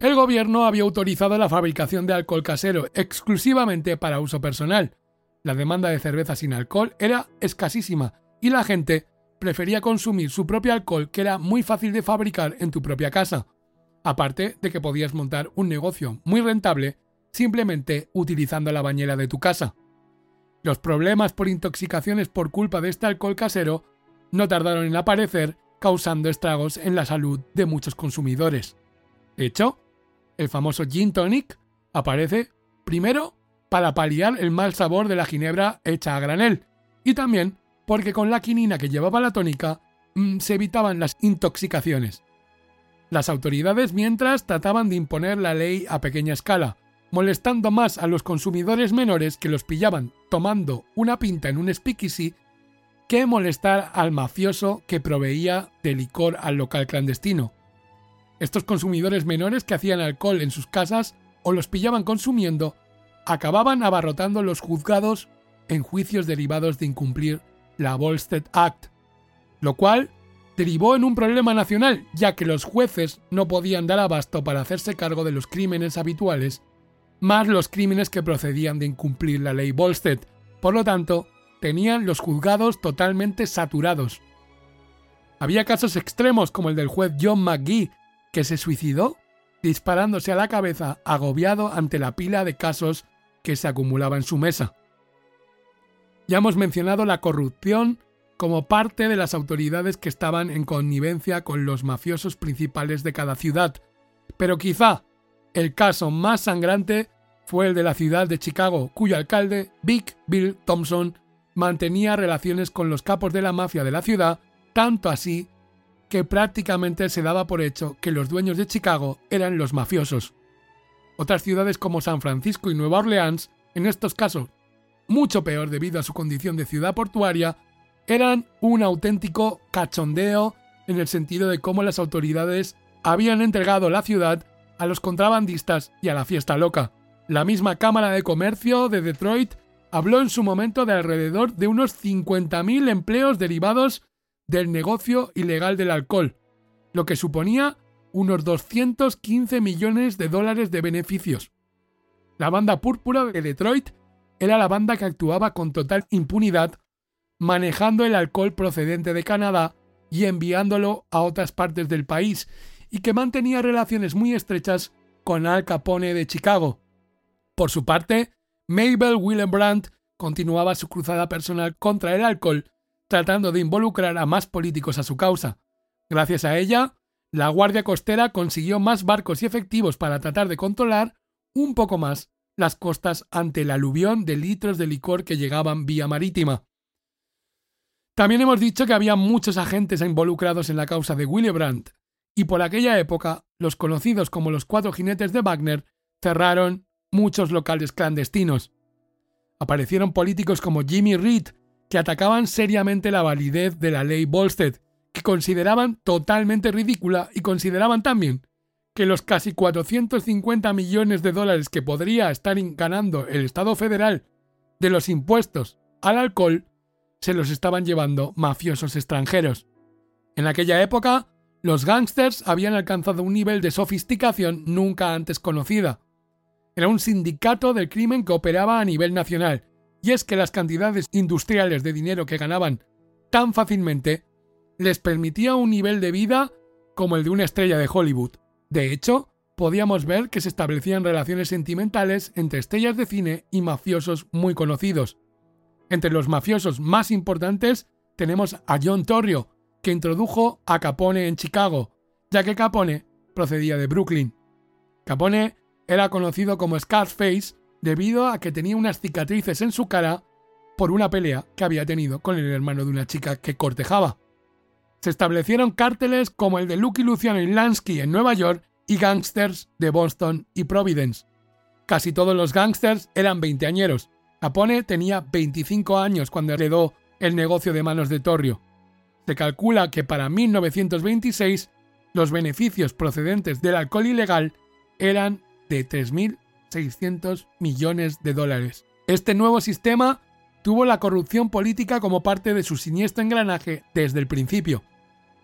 El gobierno había autorizado la fabricación de alcohol casero exclusivamente para uso personal. La demanda de cerveza sin alcohol era escasísima y la gente prefería consumir su propio alcohol que era muy fácil de fabricar en tu propia casa. Aparte de que podías montar un negocio muy rentable simplemente utilizando la bañera de tu casa. Los problemas por intoxicaciones por culpa de este alcohol casero no tardaron en aparecer, causando estragos en la salud de muchos consumidores. De hecho, el famoso gin tonic aparece primero para paliar el mal sabor de la ginebra hecha a granel y también porque con la quinina que llevaba la tónica mm, se evitaban las intoxicaciones. Las autoridades mientras trataban de imponer la ley a pequeña escala, molestando más a los consumidores menores que los pillaban tomando una pinta en un speakeasy que molestar al mafioso que proveía de licor al local clandestino. Estos consumidores menores que hacían alcohol en sus casas o los pillaban consumiendo acababan abarrotando los juzgados en juicios derivados de incumplir la Volstead Act, lo cual derivó en un problema nacional, ya que los jueces no podían dar abasto para hacerse cargo de los crímenes habituales más los crímenes que procedían de incumplir la ley Volstead. Por lo tanto, tenían los juzgados totalmente saturados. Había casos extremos como el del juez John McGee, que se suicidó disparándose a la cabeza agobiado ante la pila de casos que se acumulaba en su mesa. Ya hemos mencionado la corrupción como parte de las autoridades que estaban en connivencia con los mafiosos principales de cada ciudad, pero quizá el caso más sangrante fue el de la ciudad de Chicago, cuyo alcalde, Big Bill Thompson, mantenía relaciones con los capos de la mafia de la ciudad, tanto así que prácticamente se daba por hecho que los dueños de Chicago eran los mafiosos. Otras ciudades como San Francisco y Nueva Orleans, en estos casos mucho peor debido a su condición de ciudad portuaria, eran un auténtico cachondeo en el sentido de cómo las autoridades habían entregado la ciudad a los contrabandistas y a la fiesta loca. La misma Cámara de Comercio de Detroit habló en su momento de alrededor de unos 50.000 empleos derivados del negocio ilegal del alcohol, lo que suponía unos 215 millones de dólares de beneficios. La banda púrpura de Detroit era la banda que actuaba con total impunidad, manejando el alcohol procedente de Canadá y enviándolo a otras partes del país, y que mantenía relaciones muy estrechas con Al Capone de Chicago. Por su parte, Mabel Willem continuaba su cruzada personal contra el alcohol, tratando de involucrar a más políticos a su causa. Gracias a ella, la Guardia Costera consiguió más barcos y efectivos para tratar de controlar un poco más las costas ante el aluvión de litros de licor que llegaban vía marítima. También hemos dicho que había muchos agentes involucrados en la causa de Willy Brandt, y por aquella época los conocidos como los cuatro jinetes de Wagner cerraron muchos locales clandestinos. Aparecieron políticos como Jimmy Reed, que atacaban seriamente la validez de la ley Volstead, que consideraban totalmente ridícula y consideraban también que los casi 450 millones de dólares que podría estar ganando el Estado federal de los impuestos al alcohol se los estaban llevando mafiosos extranjeros. En aquella época, los gángsters habían alcanzado un nivel de sofisticación nunca antes conocida. Era un sindicato del crimen que operaba a nivel nacional, y es que las cantidades industriales de dinero que ganaban tan fácilmente les permitía un nivel de vida como el de una estrella de Hollywood. De hecho, podíamos ver que se establecían relaciones sentimentales entre estrellas de cine y mafiosos muy conocidos. Entre los mafiosos más importantes tenemos a John Torrio, que introdujo a Capone en Chicago, ya que Capone procedía de Brooklyn. Capone era conocido como Scarface debido a que tenía unas cicatrices en su cara por una pelea que había tenido con el hermano de una chica que cortejaba. Se establecieron cárteles como el de Lucky Luciano y Lansky en Nueva York y gangsters de Boston y Providence. Casi todos los gangsters eran veinteañeros. Capone tenía 25 años cuando heredó el negocio de manos de Torrio. Se calcula que para 1926 los beneficios procedentes del alcohol ilegal eran de 3.600 millones de dólares. Este nuevo sistema tuvo la corrupción política como parte de su siniestro engranaje desde el principio.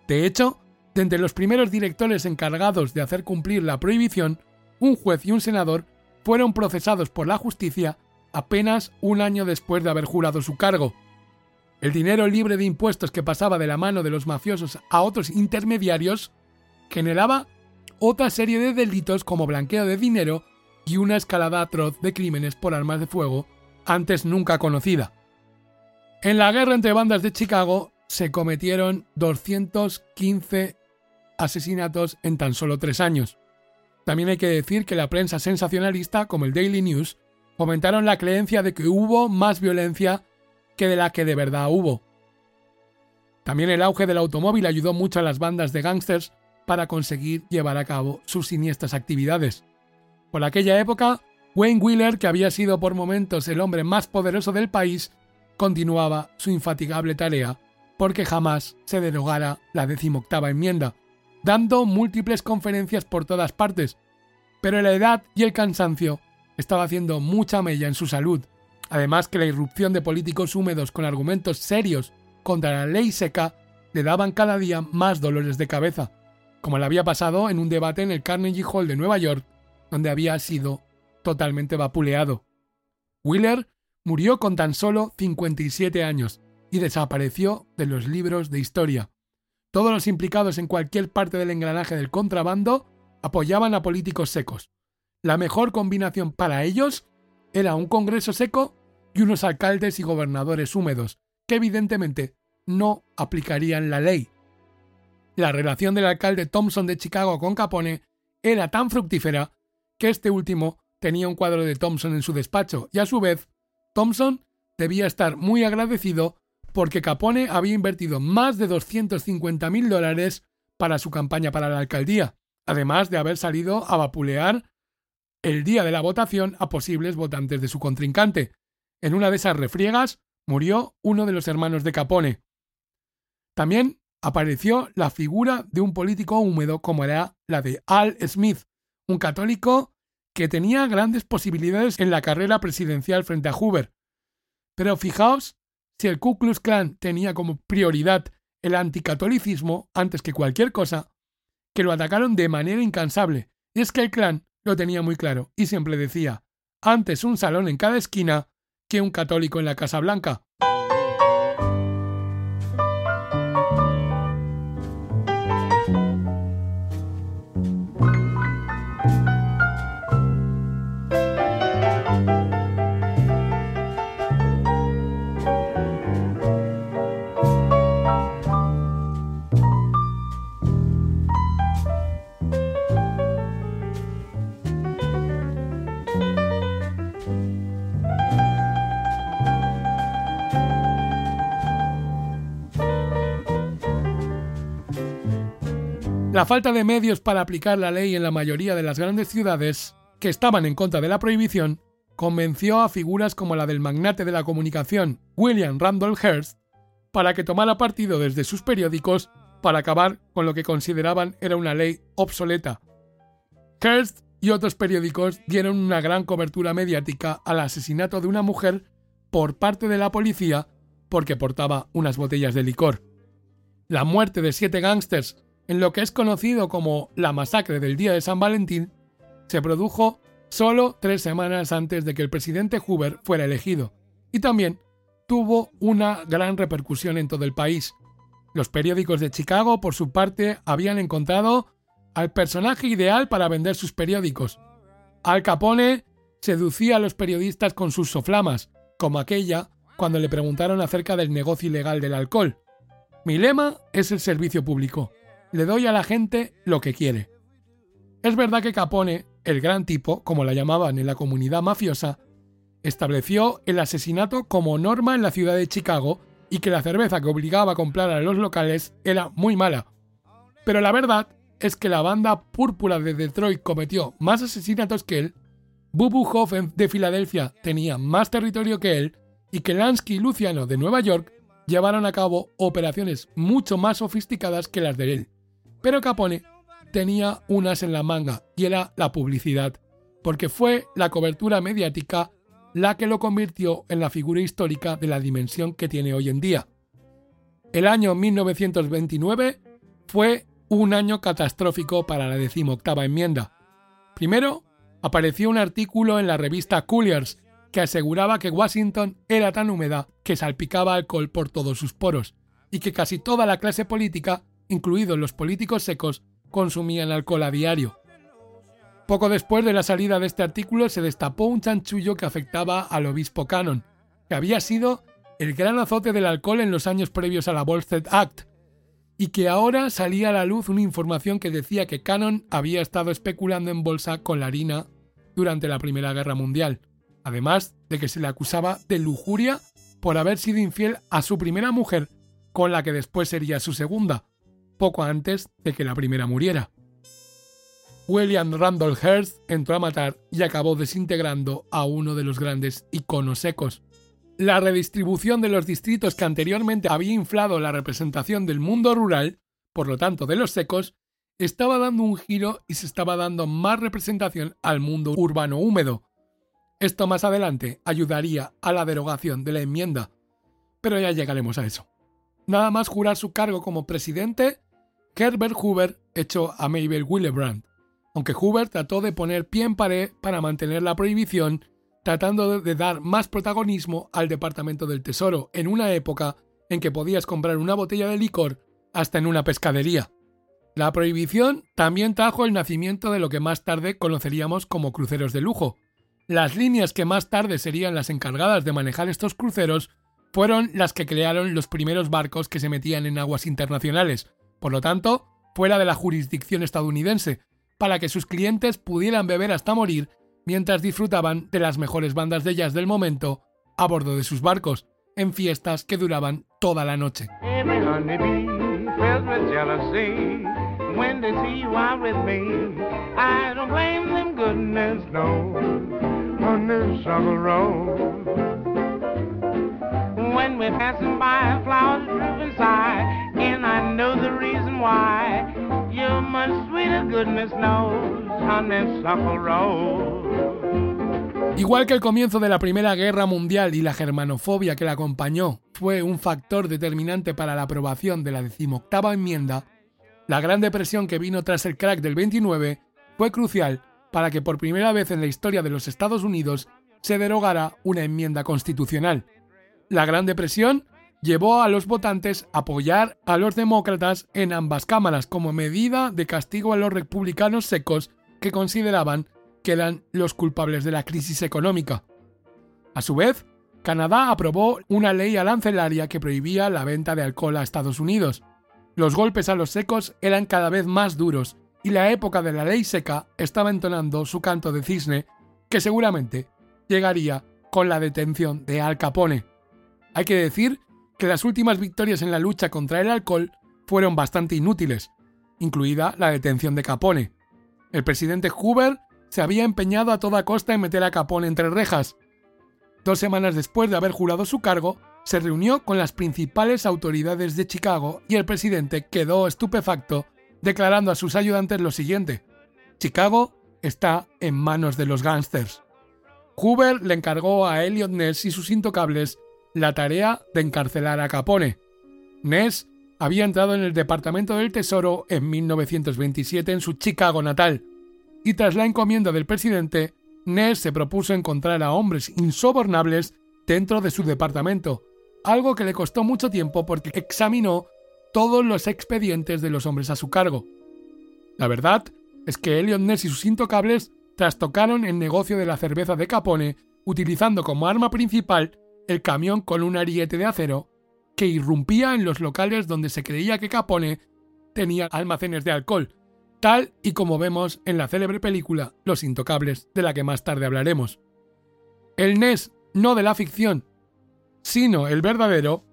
De hecho, de entre los primeros directores encargados de hacer cumplir la prohibición, un juez y un senador fueron procesados por la justicia apenas un año después de haber jurado su cargo. El dinero libre de impuestos que pasaba de la mano de los mafiosos a otros intermediarios generaba otra serie de delitos como blanqueo de dinero y una escalada atroz de crímenes por armas de fuego antes nunca conocida. En la guerra entre bandas de Chicago se cometieron 215 asesinatos en tan solo tres años. También hay que decir que la prensa sensacionalista, como el Daily News, fomentaron la creencia de que hubo más violencia que de la que de verdad hubo. También el auge del automóvil ayudó mucho a las bandas de gángsters para conseguir llevar a cabo sus siniestras actividades. Por aquella época, Wayne Wheeler, que había sido por momentos el hombre más poderoso del país, continuaba su infatigable tarea porque jamás se derogara la decimoctava enmienda, dando múltiples conferencias por todas partes, pero la edad y el cansancio estaba haciendo mucha mella en su salud, además que la irrupción de políticos húmedos con argumentos serios contra la ley seca le daban cada día más dolores de cabeza, como le había pasado en un debate en el Carnegie Hall de Nueva York, donde había sido totalmente vapuleado. Wheeler murió con tan solo 57 años y desapareció de los libros de historia. Todos los implicados en cualquier parte del engranaje del contrabando apoyaban a políticos secos. La mejor combinación para ellos era un Congreso seco y unos alcaldes y gobernadores húmedos, que evidentemente no aplicarían la ley. La relación del alcalde Thompson de Chicago con Capone era tan fructífera que este último tenía un cuadro de Thompson en su despacho y a su vez Thompson debía estar muy agradecido porque Capone había invertido más de 250 mil dólares para su campaña para la alcaldía, además de haber salido a vapulear el día de la votación a posibles votantes de su contrincante. En una de esas refriegas murió uno de los hermanos de Capone. También apareció la figura de un político húmedo como era la de Al Smith, un católico que tenía grandes posibilidades en la carrera presidencial frente a Hoover. Pero fijaos si el Ku Klux Klan tenía como prioridad el anticatolicismo antes que cualquier cosa, que lo atacaron de manera incansable, y es que el clan lo tenía muy claro y siempre decía, antes un salón en cada esquina que un católico en la Casa Blanca. La falta de medios para aplicar la ley en la mayoría de las grandes ciudades, que estaban en contra de la prohibición, convenció a figuras como la del magnate de la comunicación William Randolph Hearst para que tomara partido desde sus periódicos para acabar con lo que consideraban era una ley obsoleta. Hearst y otros periódicos dieron una gran cobertura mediática al asesinato de una mujer por parte de la policía porque portaba unas botellas de licor. La muerte de siete gángsters en lo que es conocido como la masacre del día de San Valentín, se produjo solo tres semanas antes de que el presidente Hoover fuera elegido, y también tuvo una gran repercusión en todo el país. Los periódicos de Chicago, por su parte, habían encontrado al personaje ideal para vender sus periódicos. Al Capone seducía a los periodistas con sus soflamas, como aquella cuando le preguntaron acerca del negocio ilegal del alcohol. Mi lema es el servicio público le doy a la gente lo que quiere. Es verdad que Capone, el gran tipo, como la llamaban en la comunidad mafiosa, estableció el asesinato como norma en la ciudad de Chicago y que la cerveza que obligaba a comprar a los locales era muy mala. Pero la verdad es que la banda púrpura de Detroit cometió más asesinatos que él, Bubu Hoffen de Filadelfia tenía más territorio que él y que Lansky y Luciano de Nueva York llevaron a cabo operaciones mucho más sofisticadas que las de él pero Capone tenía unas en la manga y era la publicidad, porque fue la cobertura mediática la que lo convirtió en la figura histórica de la dimensión que tiene hoy en día. El año 1929 fue un año catastrófico para la decimoctava enmienda. Primero, apareció un artículo en la revista Cooliers que aseguraba que Washington era tan húmeda que salpicaba alcohol por todos sus poros y que casi toda la clase política, incluidos los políticos secos, consumían alcohol a diario. Poco después de la salida de este artículo se destapó un chanchullo que afectaba al obispo Cannon, que había sido el gran azote del alcohol en los años previos a la Volstead Act, y que ahora salía a la luz una información que decía que Cannon había estado especulando en bolsa con la harina durante la Primera Guerra Mundial, además de que se le acusaba de lujuria por haber sido infiel a su primera mujer, con la que después sería su segunda, poco antes de que la primera muriera. William Randolph Hearst entró a matar y acabó desintegrando a uno de los grandes iconos secos. La redistribución de los distritos que anteriormente había inflado la representación del mundo rural, por lo tanto de los secos, estaba dando un giro y se estaba dando más representación al mundo urbano húmedo. Esto más adelante ayudaría a la derogación de la enmienda, pero ya llegaremos a eso. Nada más jurar su cargo como presidente, Herbert Hoover echó a Mabel Willebrand, aunque Hoover trató de poner pie en pared para mantener la prohibición tratando de dar más protagonismo al Departamento del Tesoro en una época en que podías comprar una botella de licor hasta en una pescadería. La prohibición también trajo el nacimiento de lo que más tarde conoceríamos como cruceros de lujo. Las líneas que más tarde serían las encargadas de manejar estos cruceros fueron las que crearon los primeros barcos que se metían en aguas internacionales, por lo tanto, fuera de la jurisdicción estadounidense, para que sus clientes pudieran beber hasta morir mientras disfrutaban de las mejores bandas de jazz del momento a bordo de sus barcos, en fiestas que duraban toda la noche. When and I know the reason why. You're much sweeter, goodness knows, honeysuckle rose. Igual que el comienzo de la Primera Guerra Mundial y la germanofobia que la acompañó fue un factor determinante para la aprobación de la decimoctava enmienda, la Gran Depresión que vino tras el crack del 29 fue crucial para que por primera vez en la historia de los Estados Unidos se derogara una enmienda constitucional. La Gran Depresión llevó a los votantes a apoyar a los demócratas en ambas cámaras como medida de castigo a los republicanos secos que consideraban quedan los culpables de la crisis económica. A su vez, Canadá aprobó una ley arancelaria que prohibía la venta de alcohol a Estados Unidos. Los golpes a los secos eran cada vez más duros y la época de la ley seca estaba entonando su canto de cisne, que seguramente llegaría con la detención de Al Capone. Hay que decir que las últimas victorias en la lucha contra el alcohol fueron bastante inútiles, incluida la detención de Capone. El presidente Hoover se había empeñado a toda costa en meter a Capone entre rejas. Dos semanas después de haber jurado su cargo, se reunió con las principales autoridades de Chicago y el presidente quedó estupefacto, declarando a sus ayudantes lo siguiente: Chicago está en manos de los gángsters. Hoover le encargó a Elliot Ness y sus intocables la tarea de encarcelar a Capone. Ness había entrado en el Departamento del Tesoro en 1927 en su Chicago natal, y tras la encomienda del presidente, Ness se propuso encontrar a hombres insobornables dentro de su departamento, algo que le costó mucho tiempo porque examinó todos los expedientes de los hombres a su cargo. La verdad es que Elliot Ness y sus intocables trastocaron el negocio de la cerveza de Capone utilizando como arma principal el camión con un ariete de acero que irrumpía en los locales donde se creía que Capone tenía almacenes de alcohol, tal y como vemos en la célebre película Los Intocables, de la que más tarde hablaremos. El Ness, no de la ficción, sino el verdadero,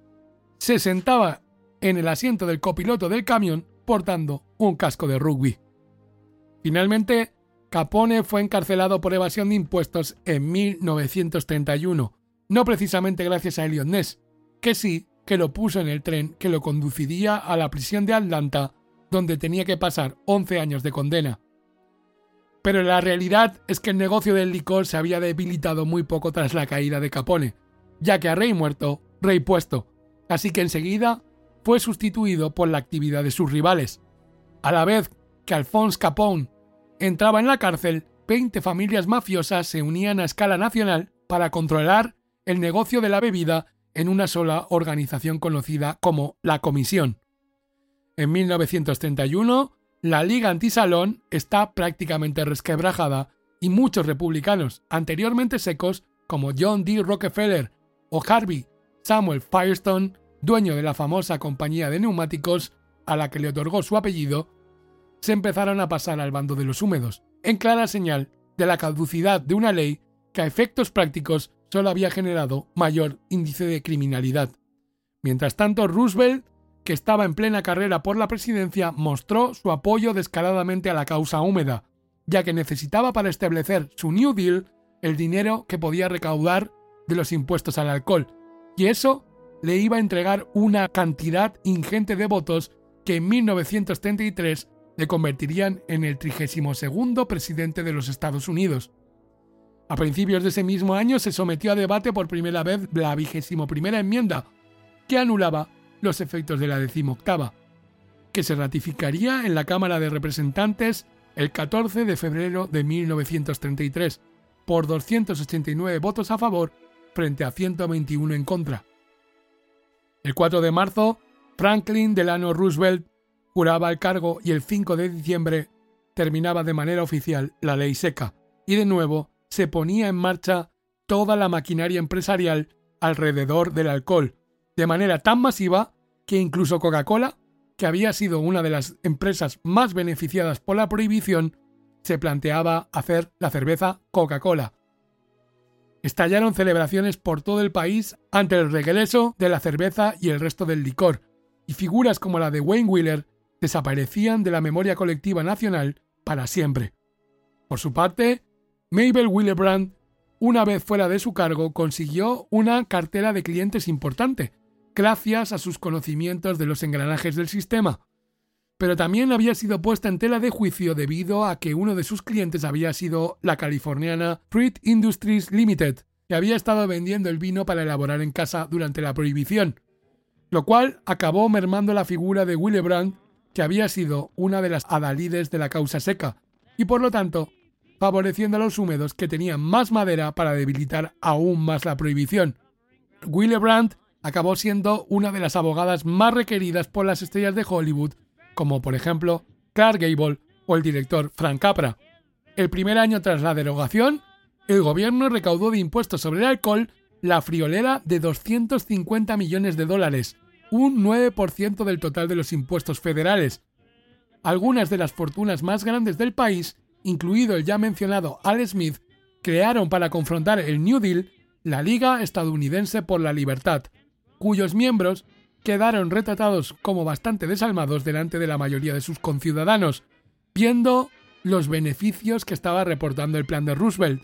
se sentaba en el asiento del copiloto del camión portando un casco de rugby. Finalmente, Capone fue encarcelado por evasión de impuestos en 1931, no precisamente gracias a Elliot Ness, que sí que lo puso en el tren que lo conduciría a la prisión de Atlanta donde tenía que pasar 11 años de condena. Pero la realidad es que el negocio del licor se había debilitado muy poco tras la caída de Capone, ya que a rey muerto, rey puesto, así que enseguida fue sustituido por la actividad de sus rivales. A la vez que Alphonse Capone entraba en la cárcel, 20 familias mafiosas se unían a escala nacional para controlar el negocio de la bebida en una sola organización conocida como la Comisión. En 1931, la Liga Antisalón está prácticamente resquebrajada y muchos republicanos anteriormente secos como John D. Rockefeller o Harvey Samuel Firestone, dueño de la famosa compañía de neumáticos a la que le otorgó su apellido, se empezaron a pasar al bando de los húmedos, en clara señal de la caducidad de una ley que a efectos prácticos solo había generado mayor índice de criminalidad. Mientras tanto, Roosevelt, que estaba en plena carrera por la presidencia, mostró su apoyo descaradamente a la causa húmeda, ya que necesitaba para establecer su New Deal el dinero que podía recaudar de los impuestos al alcohol, y eso le iba a entregar una cantidad ingente de votos que en 1933 le convertirían en el 32 presidente de los Estados Unidos. A principios de ese mismo año se sometió a debate por primera vez la vigésimo primera enmienda, que anulaba los efectos de la decimoctava, que se ratificaría en la Cámara de Representantes el 14 de febrero de 1933, por 289 votos a favor frente a 121 en contra. El 4 de marzo, Franklin Delano Roosevelt juraba el cargo y el 5 de diciembre terminaba de manera oficial la ley seca, y de nuevo se ponía en marcha toda la maquinaria empresarial alrededor del alcohol, de manera tan masiva que incluso Coca-Cola, que había sido una de las empresas más beneficiadas por la prohibición, se planteaba hacer la cerveza Coca-Cola. Estallaron celebraciones por todo el país ante el regreso de la cerveza y el resto del licor, y figuras como la de Wayne Wheeler desaparecían de la memoria colectiva nacional para siempre. Por su parte, Mabel Willebrand, una vez fuera de su cargo, consiguió una cartera de clientes importante, gracias a sus conocimientos de los engranajes del sistema. Pero también había sido puesta en tela de juicio debido a que uno de sus clientes había sido la californiana Fruit Industries Limited, que había estado vendiendo el vino para elaborar en casa durante la prohibición, lo cual acabó mermando la figura de Willebrand, que había sido una de las adalides de la causa seca, y por lo tanto favoreciendo a los húmedos que tenían más madera para debilitar aún más la prohibición. Willebrand acabó siendo una de las abogadas más requeridas por las estrellas de Hollywood, como por ejemplo Clark Gable o el director Frank Capra. El primer año tras la derogación, el gobierno recaudó de impuestos sobre el alcohol la friolera de 250 millones de dólares, un 9% del total de los impuestos federales. Algunas de las fortunas más grandes del país incluido el ya mencionado Al Smith, crearon para confrontar el New Deal la Liga Estadounidense por la Libertad, cuyos miembros quedaron retratados como bastante desalmados delante de la mayoría de sus conciudadanos, viendo los beneficios que estaba reportando el plan de Roosevelt.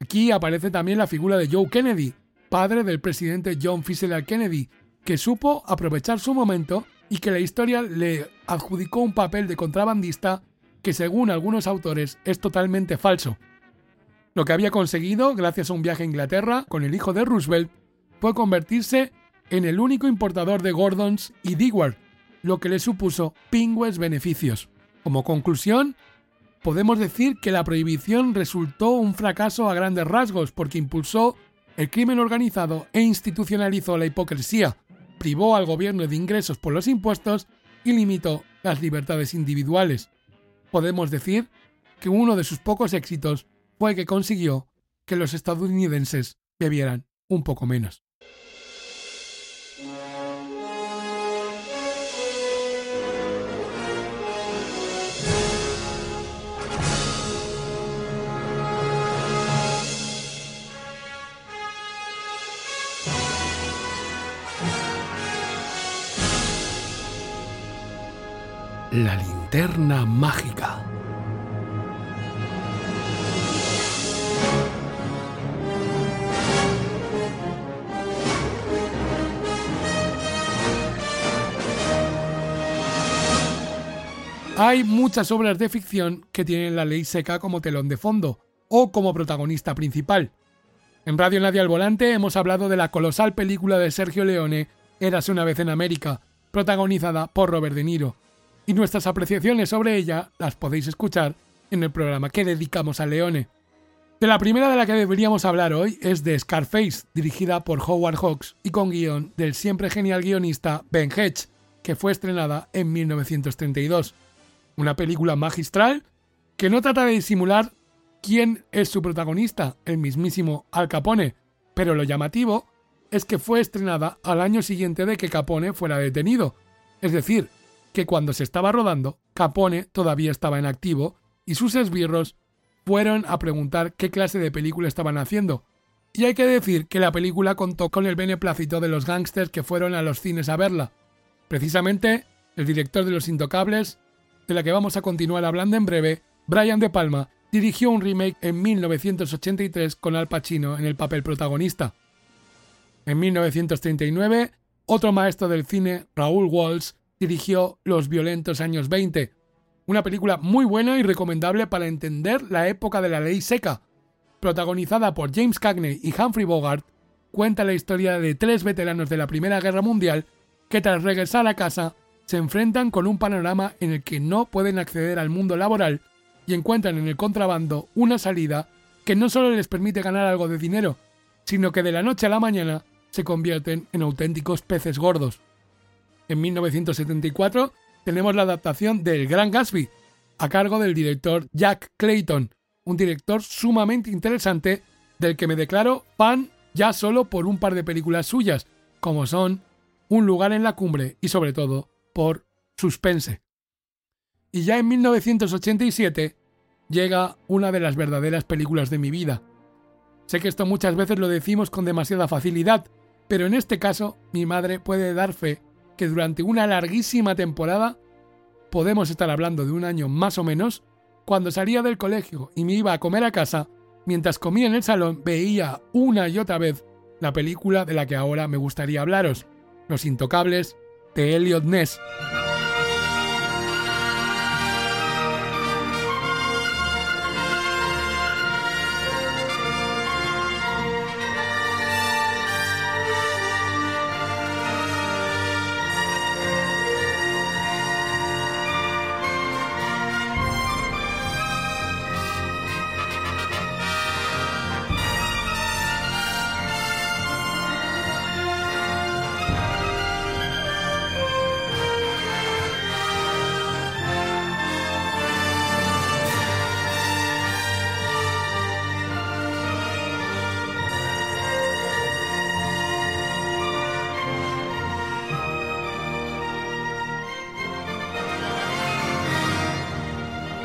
Aquí aparece también la figura de Joe Kennedy, padre del presidente John F. Kennedy, que supo aprovechar su momento y que la historia le adjudicó un papel de contrabandista que según algunos autores es totalmente falso. Lo que había conseguido, gracias a un viaje a Inglaterra con el hijo de Roosevelt, fue convertirse en el único importador de Gordons y Dewar, lo que le supuso pingües beneficios. Como conclusión, podemos decir que la prohibición resultó un fracaso a grandes rasgos porque impulsó el crimen organizado e institucionalizó la hipocresía, privó al gobierno de ingresos por los impuestos y limitó las libertades individuales podemos decir que uno de sus pocos éxitos fue que consiguió que los estadounidenses bebieran un poco menos. La linterna mágica. Hay muchas obras de ficción que tienen la ley seca como telón de fondo o como protagonista principal. En Radio Nadie al Volante hemos hablado de la colosal película de Sergio Leone, Érase una vez en América, protagonizada por Robert De Niro. Y nuestras apreciaciones sobre ella las podéis escuchar en el programa que dedicamos a Leone. De la primera de la que deberíamos hablar hoy es de Scarface, dirigida por Howard Hawks y con guion del siempre genial guionista Ben Hedge, que fue estrenada en 1932. Una película magistral que no trata de disimular quién es su protagonista, el mismísimo Al Capone, pero lo llamativo es que fue estrenada al año siguiente de que Capone fuera detenido, es decir, que cuando se estaba rodando, Capone todavía estaba en activo y sus esbirros fueron a preguntar qué clase de película estaban haciendo. Y hay que decir que la película contó con el beneplácito de los gángsters que fueron a los cines a verla. Precisamente, el director de Los Intocables, de la que vamos a continuar hablando en breve, Brian De Palma, dirigió un remake en 1983 con Al Pacino en el papel protagonista. En 1939, otro maestro del cine, Raúl Walsh, dirigió Los violentos años 20, una película muy buena y recomendable para entender la época de la ley seca. Protagonizada por James Cagney y Humphrey Bogart, cuenta la historia de tres veteranos de la Primera Guerra Mundial que tras regresar a casa se enfrentan con un panorama en el que no pueden acceder al mundo laboral y encuentran en el contrabando una salida que no solo les permite ganar algo de dinero, sino que de la noche a la mañana se convierten en auténticos peces gordos. En 1974 tenemos la adaptación del Gran Gatsby, a cargo del director Jack Clayton, un director sumamente interesante del que me declaro fan ya solo por un par de películas suyas, como son Un lugar en la cumbre y sobre todo por Suspense. Y ya en 1987 llega una de las verdaderas películas de mi vida. Sé que esto muchas veces lo decimos con demasiada facilidad, pero en este caso mi madre puede dar fe que durante una larguísima temporada, podemos estar hablando de un año más o menos, cuando salía del colegio y me iba a comer a casa, mientras comía en el salón veía una y otra vez la película de la que ahora me gustaría hablaros, Los Intocables de Elliot Ness.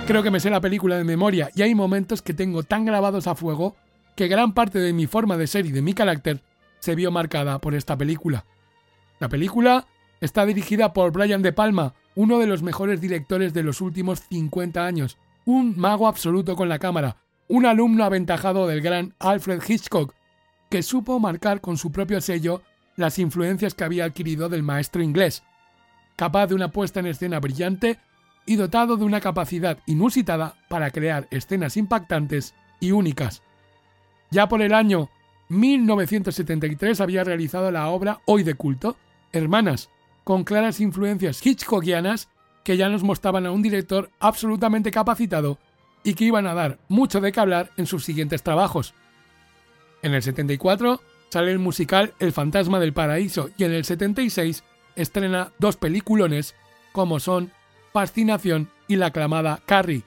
Creo que me sé la película de memoria y hay momentos que tengo tan grabados a fuego que gran parte de mi forma de ser y de mi carácter se vio marcada por esta película. La película está dirigida por Brian De Palma, uno de los mejores directores de los últimos 50 años, un mago absoluto con la cámara, un alumno aventajado del gran Alfred Hitchcock, que supo marcar con su propio sello las influencias que había adquirido del maestro inglés, capaz de una puesta en escena brillante y dotado de una capacidad inusitada para crear escenas impactantes y únicas. Ya por el año 1973 había realizado la obra hoy de culto, Hermanas, con claras influencias hitchcockianas que ya nos mostraban a un director absolutamente capacitado y que iban a dar mucho de qué hablar en sus siguientes trabajos. En el 74 sale el musical El fantasma del paraíso y en el 76 estrena dos peliculones como son Fascinación y la aclamada Carrie.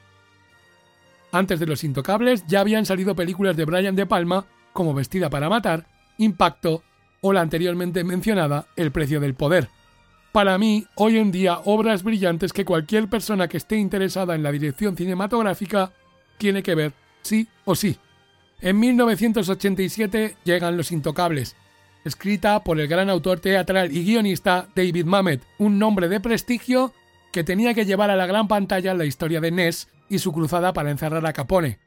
Antes de Los Intocables ya habían salido películas de Brian De Palma como Vestida para Matar, Impacto o la anteriormente mencionada El Precio del Poder. Para mí, hoy en día, obras brillantes que cualquier persona que esté interesada en la dirección cinematográfica tiene que ver, sí o sí. En 1987 llegan Los Intocables, escrita por el gran autor teatral y guionista David Mamet, un nombre de prestigio que tenía que llevar a la gran pantalla la historia de Ness y su cruzada para encerrar a Capone.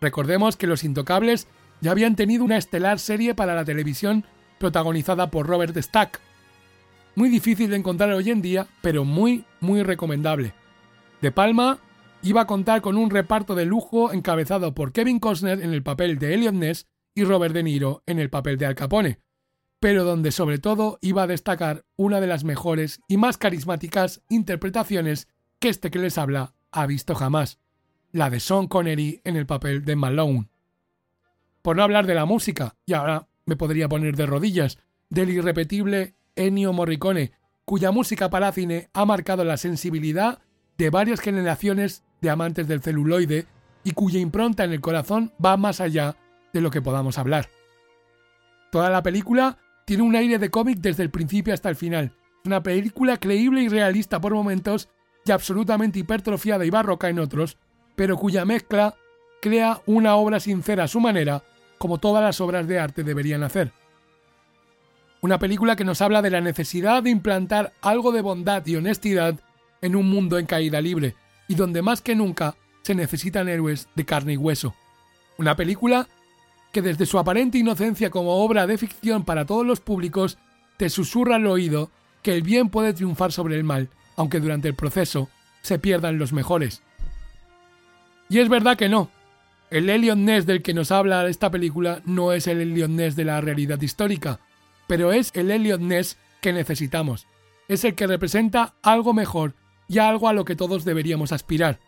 Recordemos que Los Intocables ya habían tenido una estelar serie para la televisión protagonizada por Robert Stack. Muy difícil de encontrar hoy en día, pero muy, muy recomendable. De Palma iba a contar con un reparto de lujo encabezado por Kevin Costner en el papel de Elliot Ness y Robert De Niro en el papel de Al Capone, pero donde sobre todo iba a destacar una de las mejores y más carismáticas interpretaciones que este que les habla ha visto jamás, la de Sean Connery en el papel de Malone. Por no hablar de la música, y ahora me podría poner de rodillas, del irrepetible Ennio Morricone, cuya música para cine ha marcado la sensibilidad de varias generaciones de amantes del celuloide y cuya impronta en el corazón va más allá de lo que podamos hablar. Toda la película tiene un aire de cómic desde el principio hasta el final. Una película creíble y realista por momentos y absolutamente hipertrofiada y barroca en otros, pero cuya mezcla crea una obra sincera a su manera, como todas las obras de arte deberían hacer. Una película que nos habla de la necesidad de implantar algo de bondad y honestidad en un mundo en caída libre, y donde más que nunca se necesitan héroes de carne y hueso. Una película que desde su aparente inocencia como obra de ficción para todos los públicos te susurra al oído que el bien puede triunfar sobre el mal, aunque durante el proceso se pierdan los mejores. Y es verdad que no. El Elliot Ness del que nos habla esta película no es el Elliot Ness de la realidad histórica, pero es el Elliot Ness que necesitamos. Es el que representa algo mejor y algo a lo que todos deberíamos aspirar.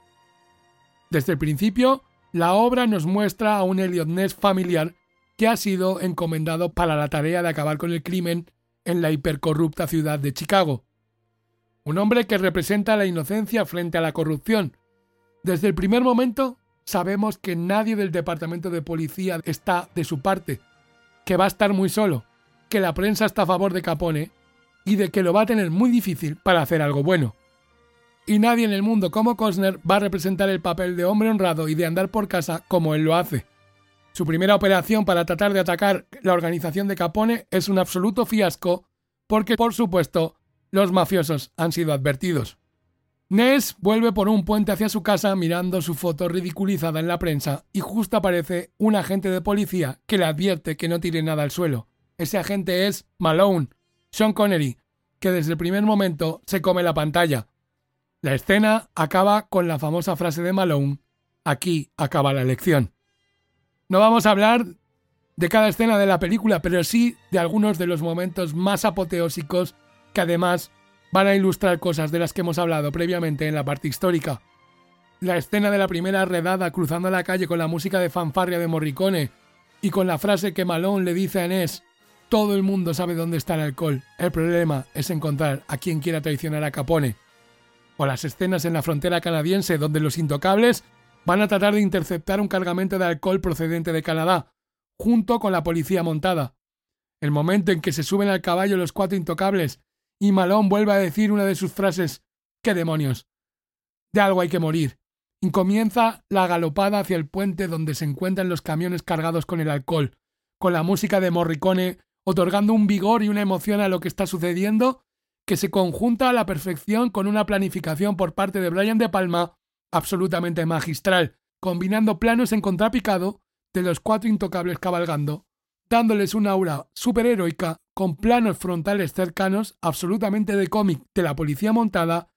Desde el principio, la obra nos muestra a un Elliot Ness familiar que ha sido encomendado para la tarea de acabar con el crimen en la hipercorrupta ciudad de Chicago. Un hombre que representa la inocencia frente a la corrupción. Desde el primer momento sabemos que nadie del departamento de policía está de su parte, que va a estar muy solo, que la prensa está a favor de Capone y de que lo va a tener muy difícil para hacer algo bueno y nadie en el mundo como Costner va a representar el papel de hombre honrado y de andar por casa como él lo hace. Su primera operación para tratar de atacar la organización de Capone es un absoluto fiasco porque, por supuesto, los mafiosos han sido advertidos. Ness vuelve por un puente hacia su casa mirando su foto ridiculizada en la prensa y justo aparece un agente de policía que le advierte que no tire nada al suelo. Ese agente es Malone, Sean Connery, que desde el primer momento se come la pantalla, la escena acaba con la famosa frase de Malone, aquí acaba la lección. No vamos a hablar de cada escena de la película, pero sí de algunos de los momentos más apoteósicos que además van a ilustrar cosas de las que hemos hablado previamente en la parte histórica. La escena de la primera redada cruzando la calle con la música de fanfarria de Morricone y con la frase que Malone le dice a Ness, todo el mundo sabe dónde está el alcohol, el problema es encontrar a quien quiera traicionar a Capone o las escenas en la frontera canadiense donde los intocables van a tratar de interceptar un cargamento de alcohol procedente de Canadá, junto con la policía montada. El momento en que se suben al caballo los cuatro intocables y Malón vuelve a decir una de sus frases ¡Qué demonios! De algo hay que morir. Y comienza la galopada hacia el puente donde se encuentran los camiones cargados con el alcohol, con la música de Morricone otorgando un vigor y una emoción a lo que está sucediendo que se conjunta a la perfección con una planificación por parte de Brian De Palma absolutamente magistral, combinando planos en contrapicado de los cuatro intocables cabalgando, dándoles una aura superheroica con planos frontales cercanos absolutamente de cómic de la policía montada,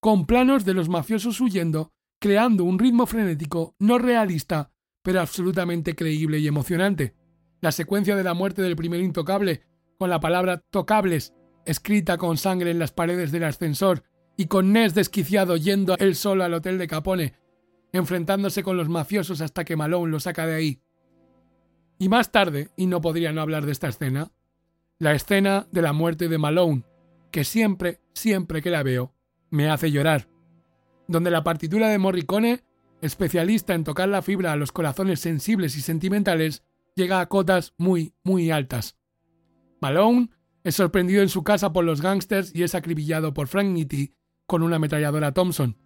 con planos de los mafiosos huyendo, creando un ritmo frenético no realista, pero absolutamente creíble y emocionante. La secuencia de la muerte del primer intocable, con la palabra tocables escrita con sangre en las paredes del ascensor, y con Ness desquiciado yendo él solo al hotel de Capone, enfrentándose con los mafiosos hasta que Malone lo saca de ahí. Y más tarde, y no podría no hablar de esta escena, la escena de la muerte de Malone, que siempre, siempre que la veo, me hace llorar, donde la partitura de Morricone, especialista en tocar la fibra a los corazones sensibles y sentimentales, llega a cotas muy, muy altas. Malone es sorprendido en su casa por los gángsters y es acribillado por Frank Nitti con una ametralladora Thompson.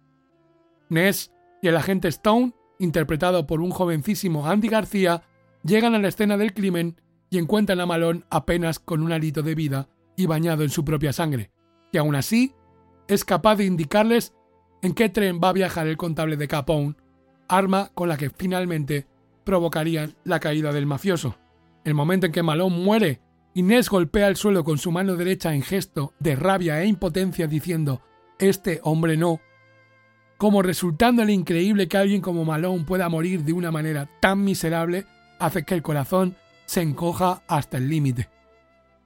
Ness y el agente Stone, interpretado por un jovencísimo Andy García, llegan a la escena del crimen y encuentran a Malone apenas con un alito de vida y bañado en su propia sangre, y aún así es capaz de indicarles en qué tren va a viajar el contable de Capone, arma con la que finalmente provocarían la caída del mafioso. El momento en que Malone muere Inés golpea el suelo con su mano derecha en gesto de rabia e impotencia diciendo Este hombre no. como resultándole increíble que alguien como Malone pueda morir de una manera tan miserable, hace que el corazón se encoja hasta el límite.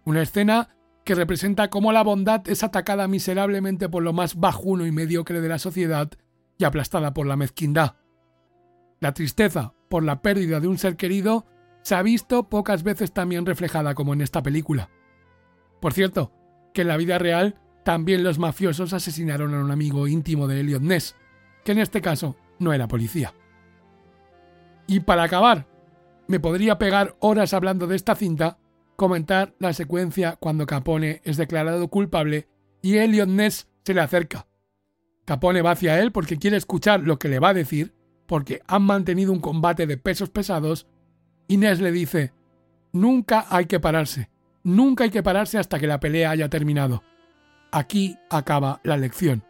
Una escena que representa cómo la bondad es atacada miserablemente por lo más bajuno y mediocre de la sociedad y aplastada por la mezquindad. La tristeza por la pérdida de un ser querido se ha visto pocas veces también reflejada como en esta película. Por cierto, que en la vida real también los mafiosos asesinaron a un amigo íntimo de Elliot Ness, que en este caso no era policía. Y para acabar, me podría pegar horas hablando de esta cinta, comentar la secuencia cuando Capone es declarado culpable y Elliot Ness se le acerca. Capone va hacia él porque quiere escuchar lo que le va a decir, porque han mantenido un combate de pesos pesados, Ness le dice, nunca hay que pararse, nunca hay que pararse hasta que la pelea haya terminado. Aquí acaba la lección.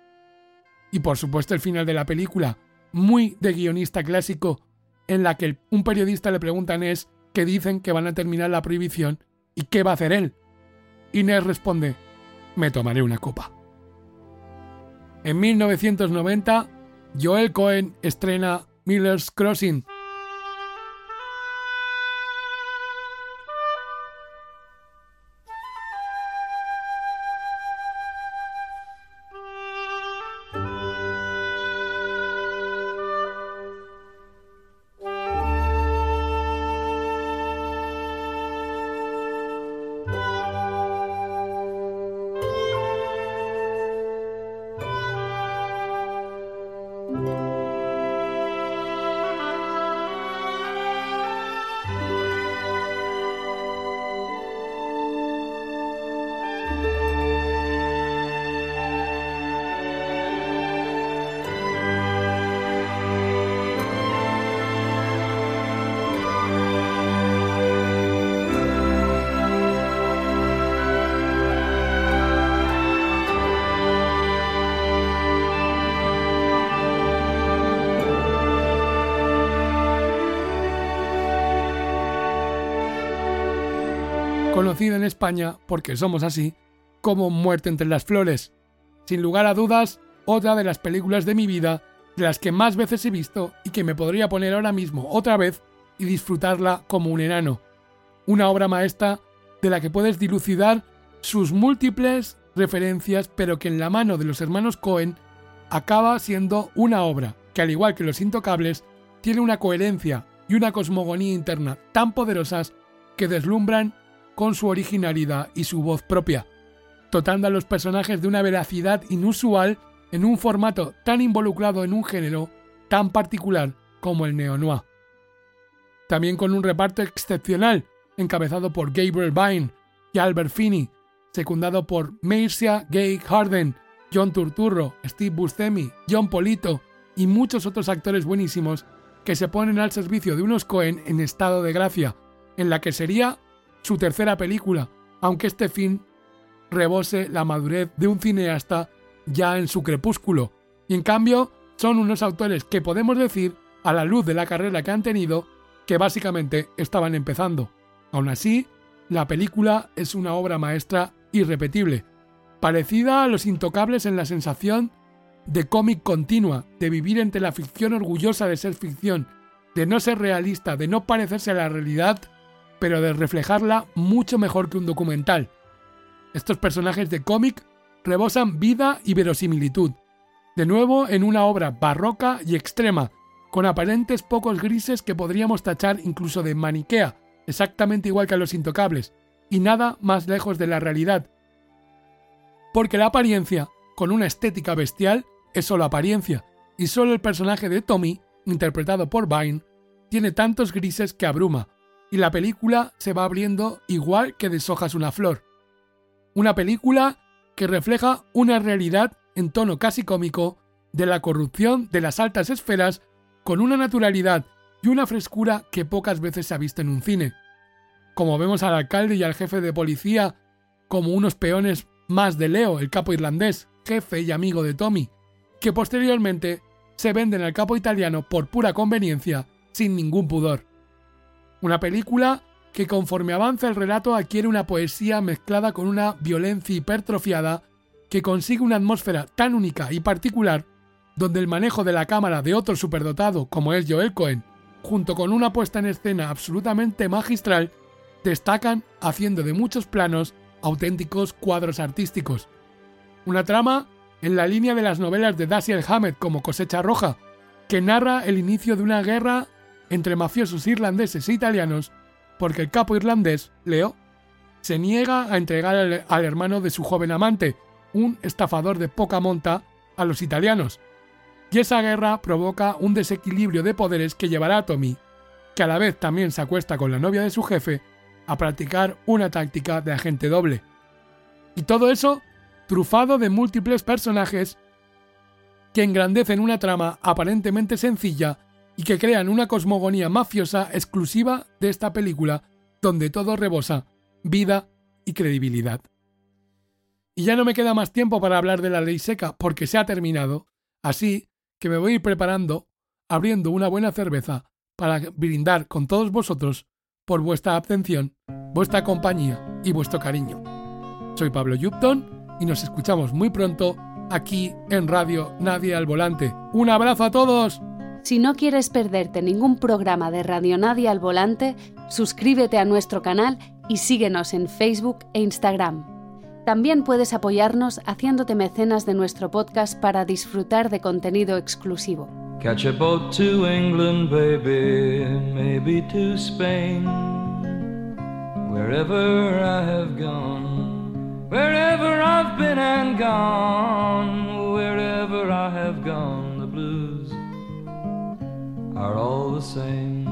Y por supuesto el final de la película, muy de guionista clásico, en la que un periodista le pregunta a Ness que dicen que van a terminar la prohibición y qué va a hacer él. Ness responde, me tomaré una copa. En 1990, Joel Cohen estrena Miller's Crossing, en España, porque somos así, como Muerte entre las Flores. Sin lugar a dudas, otra de las películas de mi vida, de las que más veces he visto y que me podría poner ahora mismo otra vez y disfrutarla como un enano. Una obra maestra de la que puedes dilucidar sus múltiples referencias, pero que en la mano de los hermanos Cohen acaba siendo una obra que, al igual que Los Intocables, tiene una coherencia y una cosmogonía interna tan poderosas que deslumbran con su originalidad y su voz propia, dotando a los personajes de una veracidad inusual en un formato tan involucrado en un género tan particular como el neo-noir. También con un reparto excepcional, encabezado por Gabriel Byrne y Albert Finney, secundado por Marcia Gay Harden, John Turturro, Steve Buscemi, John Polito y muchos otros actores buenísimos que se ponen al servicio de unos Cohen en estado de gracia, en la que sería su tercera película, aunque este fin rebose la madurez de un cineasta ya en su crepúsculo. Y en cambio, son unos autores que podemos decir, a la luz de la carrera que han tenido, que básicamente estaban empezando. Aún así, la película es una obra maestra irrepetible, parecida a Los Intocables en la sensación de cómic continua, de vivir entre la ficción orgullosa de ser ficción, de no ser realista, de no parecerse a la realidad pero de reflejarla mucho mejor que un documental. Estos personajes de cómic rebosan vida y verosimilitud, de nuevo en una obra barroca y extrema, con aparentes pocos grises que podríamos tachar incluso de maniquea, exactamente igual que a los intocables, y nada más lejos de la realidad. Porque la apariencia, con una estética bestial, es solo apariencia, y solo el personaje de Tommy, interpretado por Vine, tiene tantos grises que abruma, y la película se va abriendo igual que deshojas una flor. Una película que refleja una realidad en tono casi cómico de la corrupción de las altas esferas con una naturalidad y una frescura que pocas veces se ha visto en un cine. Como vemos al alcalde y al jefe de policía como unos peones más de Leo, el capo irlandés, jefe y amigo de Tommy, que posteriormente se venden al capo italiano por pura conveniencia, sin ningún pudor. Una película que conforme avanza el relato adquiere una poesía mezclada con una violencia hipertrofiada que consigue una atmósfera tan única y particular donde el manejo de la cámara de otro superdotado como es Joel Cohen, junto con una puesta en escena absolutamente magistral, destacan haciendo de muchos planos auténticos cuadros artísticos. Una trama en la línea de las novelas de Dashiell Hammett como Cosecha Roja, que narra el inicio de una guerra entre mafiosos irlandeses e italianos porque el capo irlandés, Leo, se niega a entregar al, al hermano de su joven amante, un estafador de poca monta, a los italianos. Y esa guerra provoca un desequilibrio de poderes que llevará a Tommy, que a la vez también se acuesta con la novia de su jefe, a practicar una táctica de agente doble. Y todo eso trufado de múltiples personajes que engrandecen una trama aparentemente sencilla y que crean una cosmogonía mafiosa exclusiva de esta película, donde todo rebosa vida y credibilidad. Y ya no me queda más tiempo para hablar de la ley seca, porque se ha terminado, así que me voy a ir preparando, abriendo una buena cerveza, para brindar con todos vosotros por vuestra atención, vuestra compañía y vuestro cariño. Soy Pablo Yupton y nos escuchamos muy pronto aquí en Radio Nadie al Volante. ¡Un abrazo a todos! Si no quieres perderte ningún programa de Radio Nadie al Volante, suscríbete a nuestro canal y síguenos en Facebook e Instagram. También puedes apoyarnos haciéndote mecenas de nuestro podcast para disfrutar de contenido exclusivo. Catch a boat to England, baby, maybe to Spain. Wherever I have gone, wherever I've been and gone, wherever I have gone, are all the same.